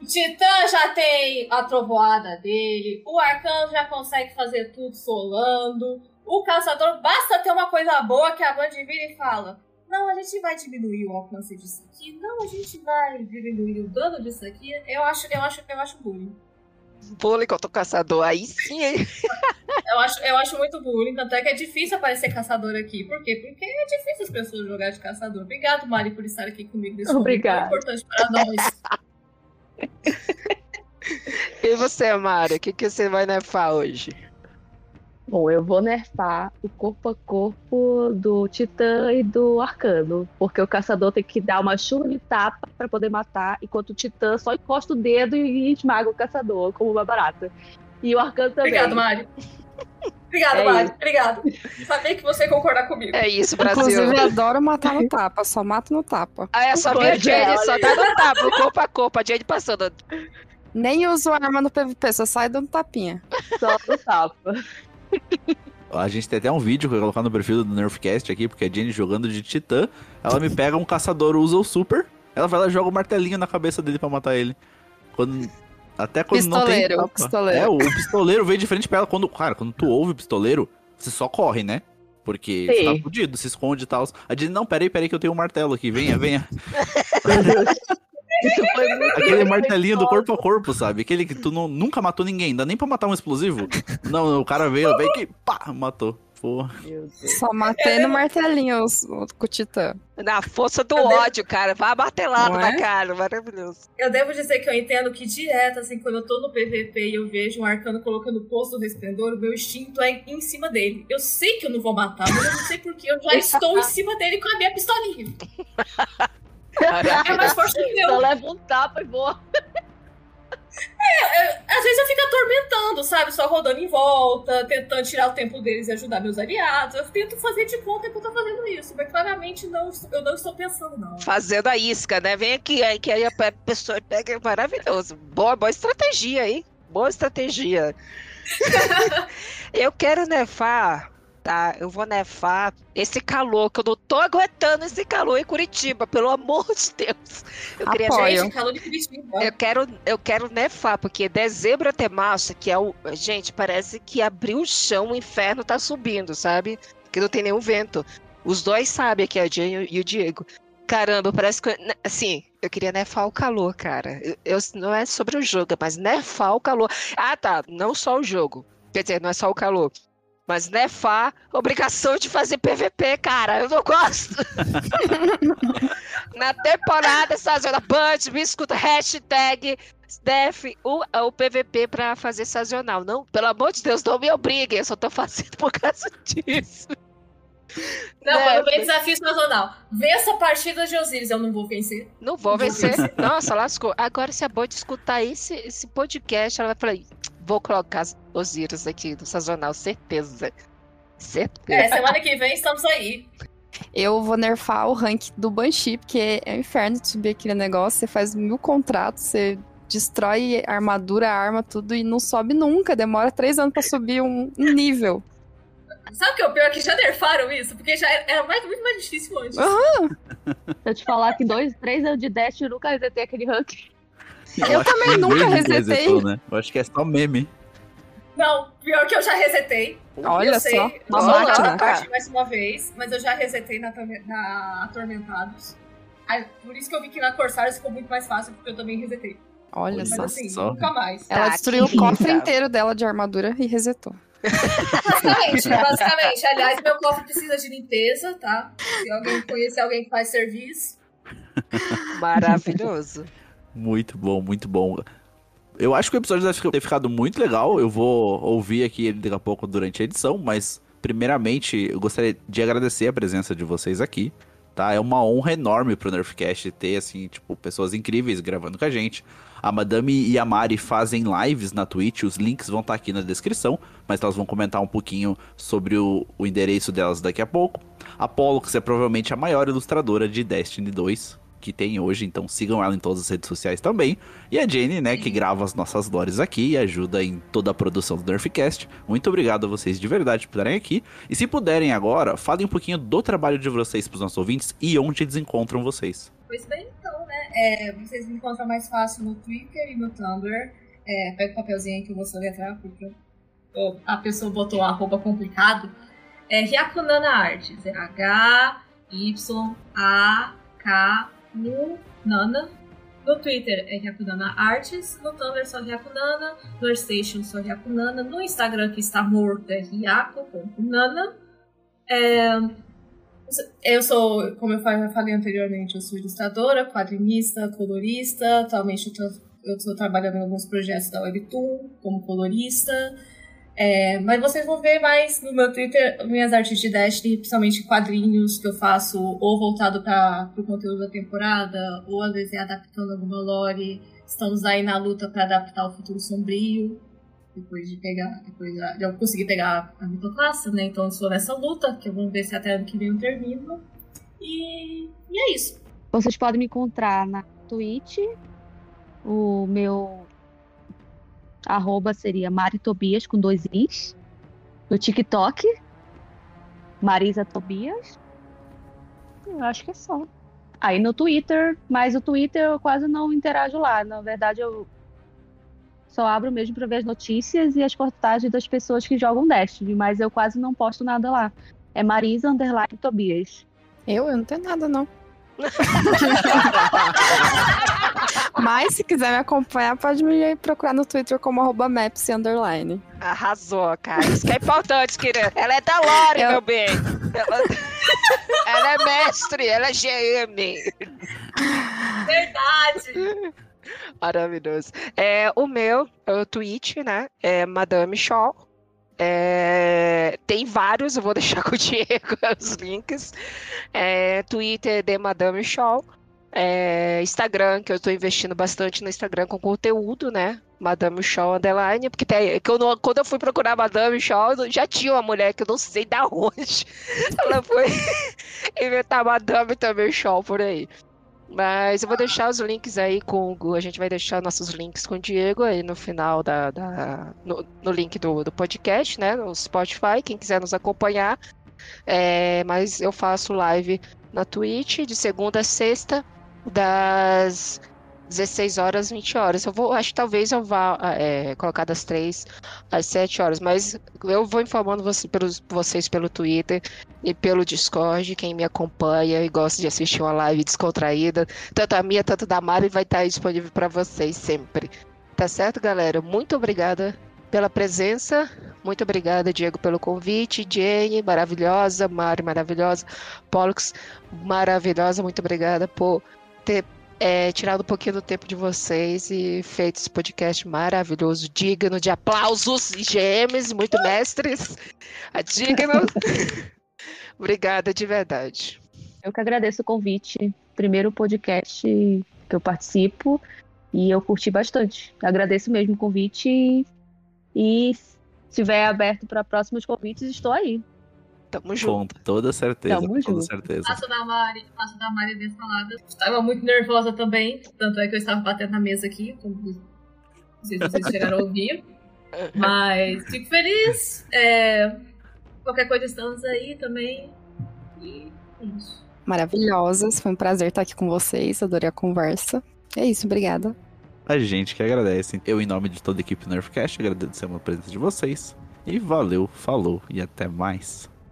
O Titã já tem a trovoada dele. O Arcano já consegue fazer tudo solando. O caçador basta ter uma coisa boa que a Band vira e fala. Não, a gente vai diminuir o alcance disso aqui. Não, a gente vai diminuir o dano disso aqui. Eu acho, eu acho, eu acho bullying. Bullying contra o caçador, aí sim, hein? Eu acho, eu acho muito bullying, tanto é que é difícil aparecer caçador aqui. Por quê? Porque é difícil as pessoas jogar de caçador. Obrigado, Mari, por estar aqui comigo nesse momento Obrigada. tão importante para nós. E você, Mário, o que, que você vai nerfar hoje? Bom, eu vou nerfar o corpo a corpo do Titã e do Arcano. Porque o caçador tem que dar uma chuva de tapa pra poder matar, enquanto o Titã só encosta o dedo e esmaga o caçador, como uma barata. E o Arcano também. Obrigado, Mari. Obrigado, É Mari. Obrigado. Sabia que você ia concordar comigo. É isso, Brasil. Inclusive, eu adoro matar no tapa, só mato no tapa. Ah, é só ver a Pois é, Jade, só tá no tapa, corpo a corpo, a Jade passando. Nem uso arma no PVP, só sai dando tapinha. Só no tapa. A gente tem até um vídeo que eu vou colocar no perfil do Nerfcast aqui, porque a Jenny jogando de titã, ela me pega um caçador, usa o super, ela vai lá e joga o martelinho na cabeça dele pra matar ele. Quando... Até quando não tem Pistoleiro, pistoleiro. É, o pistoleiro veio de frente pra ela. Quando, cara, quando tu ouve o pistoleiro, você só corre, né? Porque você Sim. tá fudido, se esconde e tal. A Jenny, não, peraí, peraí que eu tenho um martelo aqui, venha, venha. Aquele martelinho do corpo a corpo, sabe? Aquele que tu não- nunca matou ninguém, dá nem pra matar um explosivo. Não, o cara veio, veio que pá, matou. Deus. Só matei no martelinho os- o- com o Titã. Na força do Eu devo- ódio, cara. Vai martelado na é? cara. Maravilhoso. Eu devo dizer que eu entendo que direto, assim, quando eu tô no PVP e eu vejo um arcano colocando o poço do resplendor, o meu instinto é em cima dele. Eu sei que eu não vou matar, mas eu não sei porque eu já estou em cima dele com a minha pistolinha. É mais forte que eu. Só leva um tapa e voa. Às vezes eu fico atormentando, sabe? Só rodando em volta, tentando tirar o tempo deles e ajudar meus aliados. Eu tento fazer de conta que eu tô fazendo isso, mas claramente não, eu não estou pensando, não. Fazendo a isca, né? Vem aqui, aí que aí a pe- pessoa pega. Maravilhoso. Boa, boa estratégia, hein? Boa estratégia. eu quero nefar, tá? Eu vou nefar esse calor, que eu não tô aguentando esse calor em Curitiba, pelo amor de Deus. Eu queria Apoio. Gente, calor de Curitiba. Eu quero, eu quero nefar, porque dezembro até março, que é o. Gente, parece que abriu o chão, o inferno tá subindo, sabe? Que não tem nenhum vento. Os dois sabem que é a Jane e o Diego. Caramba, parece que. Assim, eu queria nefar o calor, cara. Eu, eu- não é sobre o jogo, mas nefar o calor. Ah, tá. Não só o jogo. Quer dizer, não é só o calor. Mas nefar, obrigação de fazer PVP, cara. Eu não gosto. Na temporada sazonal, Band, me escuta, hashtag Def o, o PVP pra fazer sazonal. Não, pelo amor de Deus, não me obriguem, eu só tô fazendo por causa disso. Não, É, quando vem desafio sazonal. Vença a partida de Osiris, eu não vou vencer. Não vou vencer. Nossa, lascou. Agora, se a Band escutar esse, esse podcast, ela vai falar: "Ih, vou colocar as Osiris aqui no sazonal, certeza. Certeza. É, semana que vem estamos aí. Eu vou nerfar o rank do Banshee, porque é um inferno de subir aquele negócio. Você faz mil contratos, você destrói armadura, arma, tudo, e não sobe nunca. Demora três anos pra subir um, um nível. Sabe o que é o pior? Que já nerfaram isso? Porque já era, era mais, muito mais difícil antes. Aham. Se eu te falar que dois, três anos de Dash eu nunca resetei aquele ranking. Eu acho também que nunca resetei. resetou, né? Eu acho que é só meme. Não, pior que eu já resetei. Olha eu sei, só, eu uma máquina. parte mais uma vez, mas eu já resetei na, na Atormentados. Por isso que eu vi que na Corsários ficou muito mais fácil, porque eu também resetei. Olha Mas só. assim, só. nunca mais. Ela Tá, destruiu o cofre inteiro dela de armadura e resetou. Basicamente, basicamente. Aliás, meu cofre precisa de limpeza, tá? Se alguém conhecer alguém que faz serviço. Maravilhoso. Muito bom, muito bom. Eu acho que o episódio deve ter ficado muito legal. Eu vou ouvir aqui ele daqui a pouco durante a edição, mas primeiramente eu gostaria de agradecer a presença de vocês aqui. Tá? É uma honra enorme pro Nerfcast ter assim, tipo, pessoas incríveis gravando com a gente. A Madame e a Mari fazem lives na Twitch, os links vão estar aqui na descrição, mas elas vão comentar um pouquinho sobre o, o endereço delas daqui a pouco. A Pollux é provavelmente a maior ilustradora de Destiny 2 que tem hoje, então sigam ela em todas as redes sociais também. E a Jane, né, que grava as nossas lores aqui e ajuda em toda a produção do Nerfcast. Muito obrigado a vocês de verdade por estarem aqui. E se puderem agora, falem um pouquinho do trabalho de vocês pros nossos ouvintes e onde eles encontram vocês. Pois bem, então, né? é, vocês me encontram mais fácil no Twitter e no Tumblr. É, pega o papelzinho aí que eu vou soletrar, porque eu- a pessoa botou a roupa complicado. É Hyakunana Arts. É H-Y-A-K-U-Nana. No Twitter é Hyakunana Arts. No Tumblr só Hyakunana. No Station só Hyakunana. No Instagram que está morto é Hyaku.nana. É, eu sou, como eu fa- falei anteriormente, eu sou ilustradora, quadrinista, colorista. Atualmente eu estou trabalhando em alguns projetos da Webtoon como colorista. É, mas vocês vão ver mais no meu Twitter minhas artes de Destiny, principalmente quadrinhos que eu faço ou voltado para o conteúdo da temporada, ou às vezes é adaptando alguma lore. Estamos aí na luta para adaptar o Futuro Sombrio, depois de pegar, depois de eu conseguir pegar a mitoclasse, né? Então eu estou nessa luta, que vamos ver se até ano que vem eu termino. E, e é isso. Vocês podem me encontrar na Twitch. O meu arroba seria Mari Tobias com dois Is. No TikTok, Marisa Tobias. Eu acho que é só. Aí no Twitter, mas o Twitter eu quase não interajo lá. Na verdade, eu só abro mesmo para ver as notícias e as postagens das pessoas que jogam Destiny, mas eu quase não posto nada lá. É Marisa Underline Tobias. Eu? Eu não tenho nada, não. Mas se quiser me acompanhar, pode me procurar no Twitter como arroba maps underline. Arrasou, cara. Isso que é importante, querida. Ela é da Lore, Eu- meu bem. Ela... ela é mestre, ela é GM. Verdade! Maravilhoso. É, o meu, é o Twitch, né? É Madame Shaw. É, tem vários, eu vou deixar com o Diego os links. É, Twitter de Madame Shaw. É, Instagram, que eu tô investindo bastante no Instagram com conteúdo, né? Madame Shaw Underline, porque tem, que eu não- quando eu fui procurar Madame Shaw, já tinha uma mulher que eu não sei da onde. Ela foi inventar Madame também Shaw por aí. Mas eu vou deixar os links aí com o. A gente vai deixar nossos links com o Diego aí no final da. da- no, no link do, do podcast, né? No Spotify, quem quiser nos acompanhar. É, mas eu faço live na Twitch de segunda a sexta, das 16 horas, 20 horas. Eu vou, acho que talvez eu vá é, colocar das 3 às 7 horas, mas eu vou informando você, pelos, vocês pelo Twitter e pelo Discord, quem me acompanha e gosta de assistir uma live descontraída, tanto a minha, tanto da Mari, vai estar disponível para vocês sempre. Tá certo, galera? Muito obrigada pela presença. Muito obrigada, Diego, pelo convite. Jane, maravilhosa. Mari, maravilhosa. Pollux, maravilhosa. Muito obrigada por ter é, tirado um pouquinho do tempo de vocês e feito esse podcast maravilhoso, digno de aplausos e GMs, muito mestres. A digno. Obrigada de verdade. Eu que agradeço o convite. Primeiro podcast que eu participo e eu curti bastante. Agradeço mesmo o convite e, e se estiver aberto para próximos convites, estou aí. Tamo junto. Com toda certeza, Tamo com toda junto. certeza. Faço da Mari, faço da Mari bem falada. Estava muito nervosa também, tanto é que eu estava batendo na mesa aqui, como não sei se vocês chegaram a ouvir. Mas fico feliz. É, qualquer coisa estamos aí também. E é isso. Maravilhosas. Foi um prazer estar aqui com vocês. Adorei a conversa. É isso, obrigada. A gente que agradece. Eu, em nome de toda a equipe Nerfcast, agradeço a presença de vocês. E valeu, falou e até mais.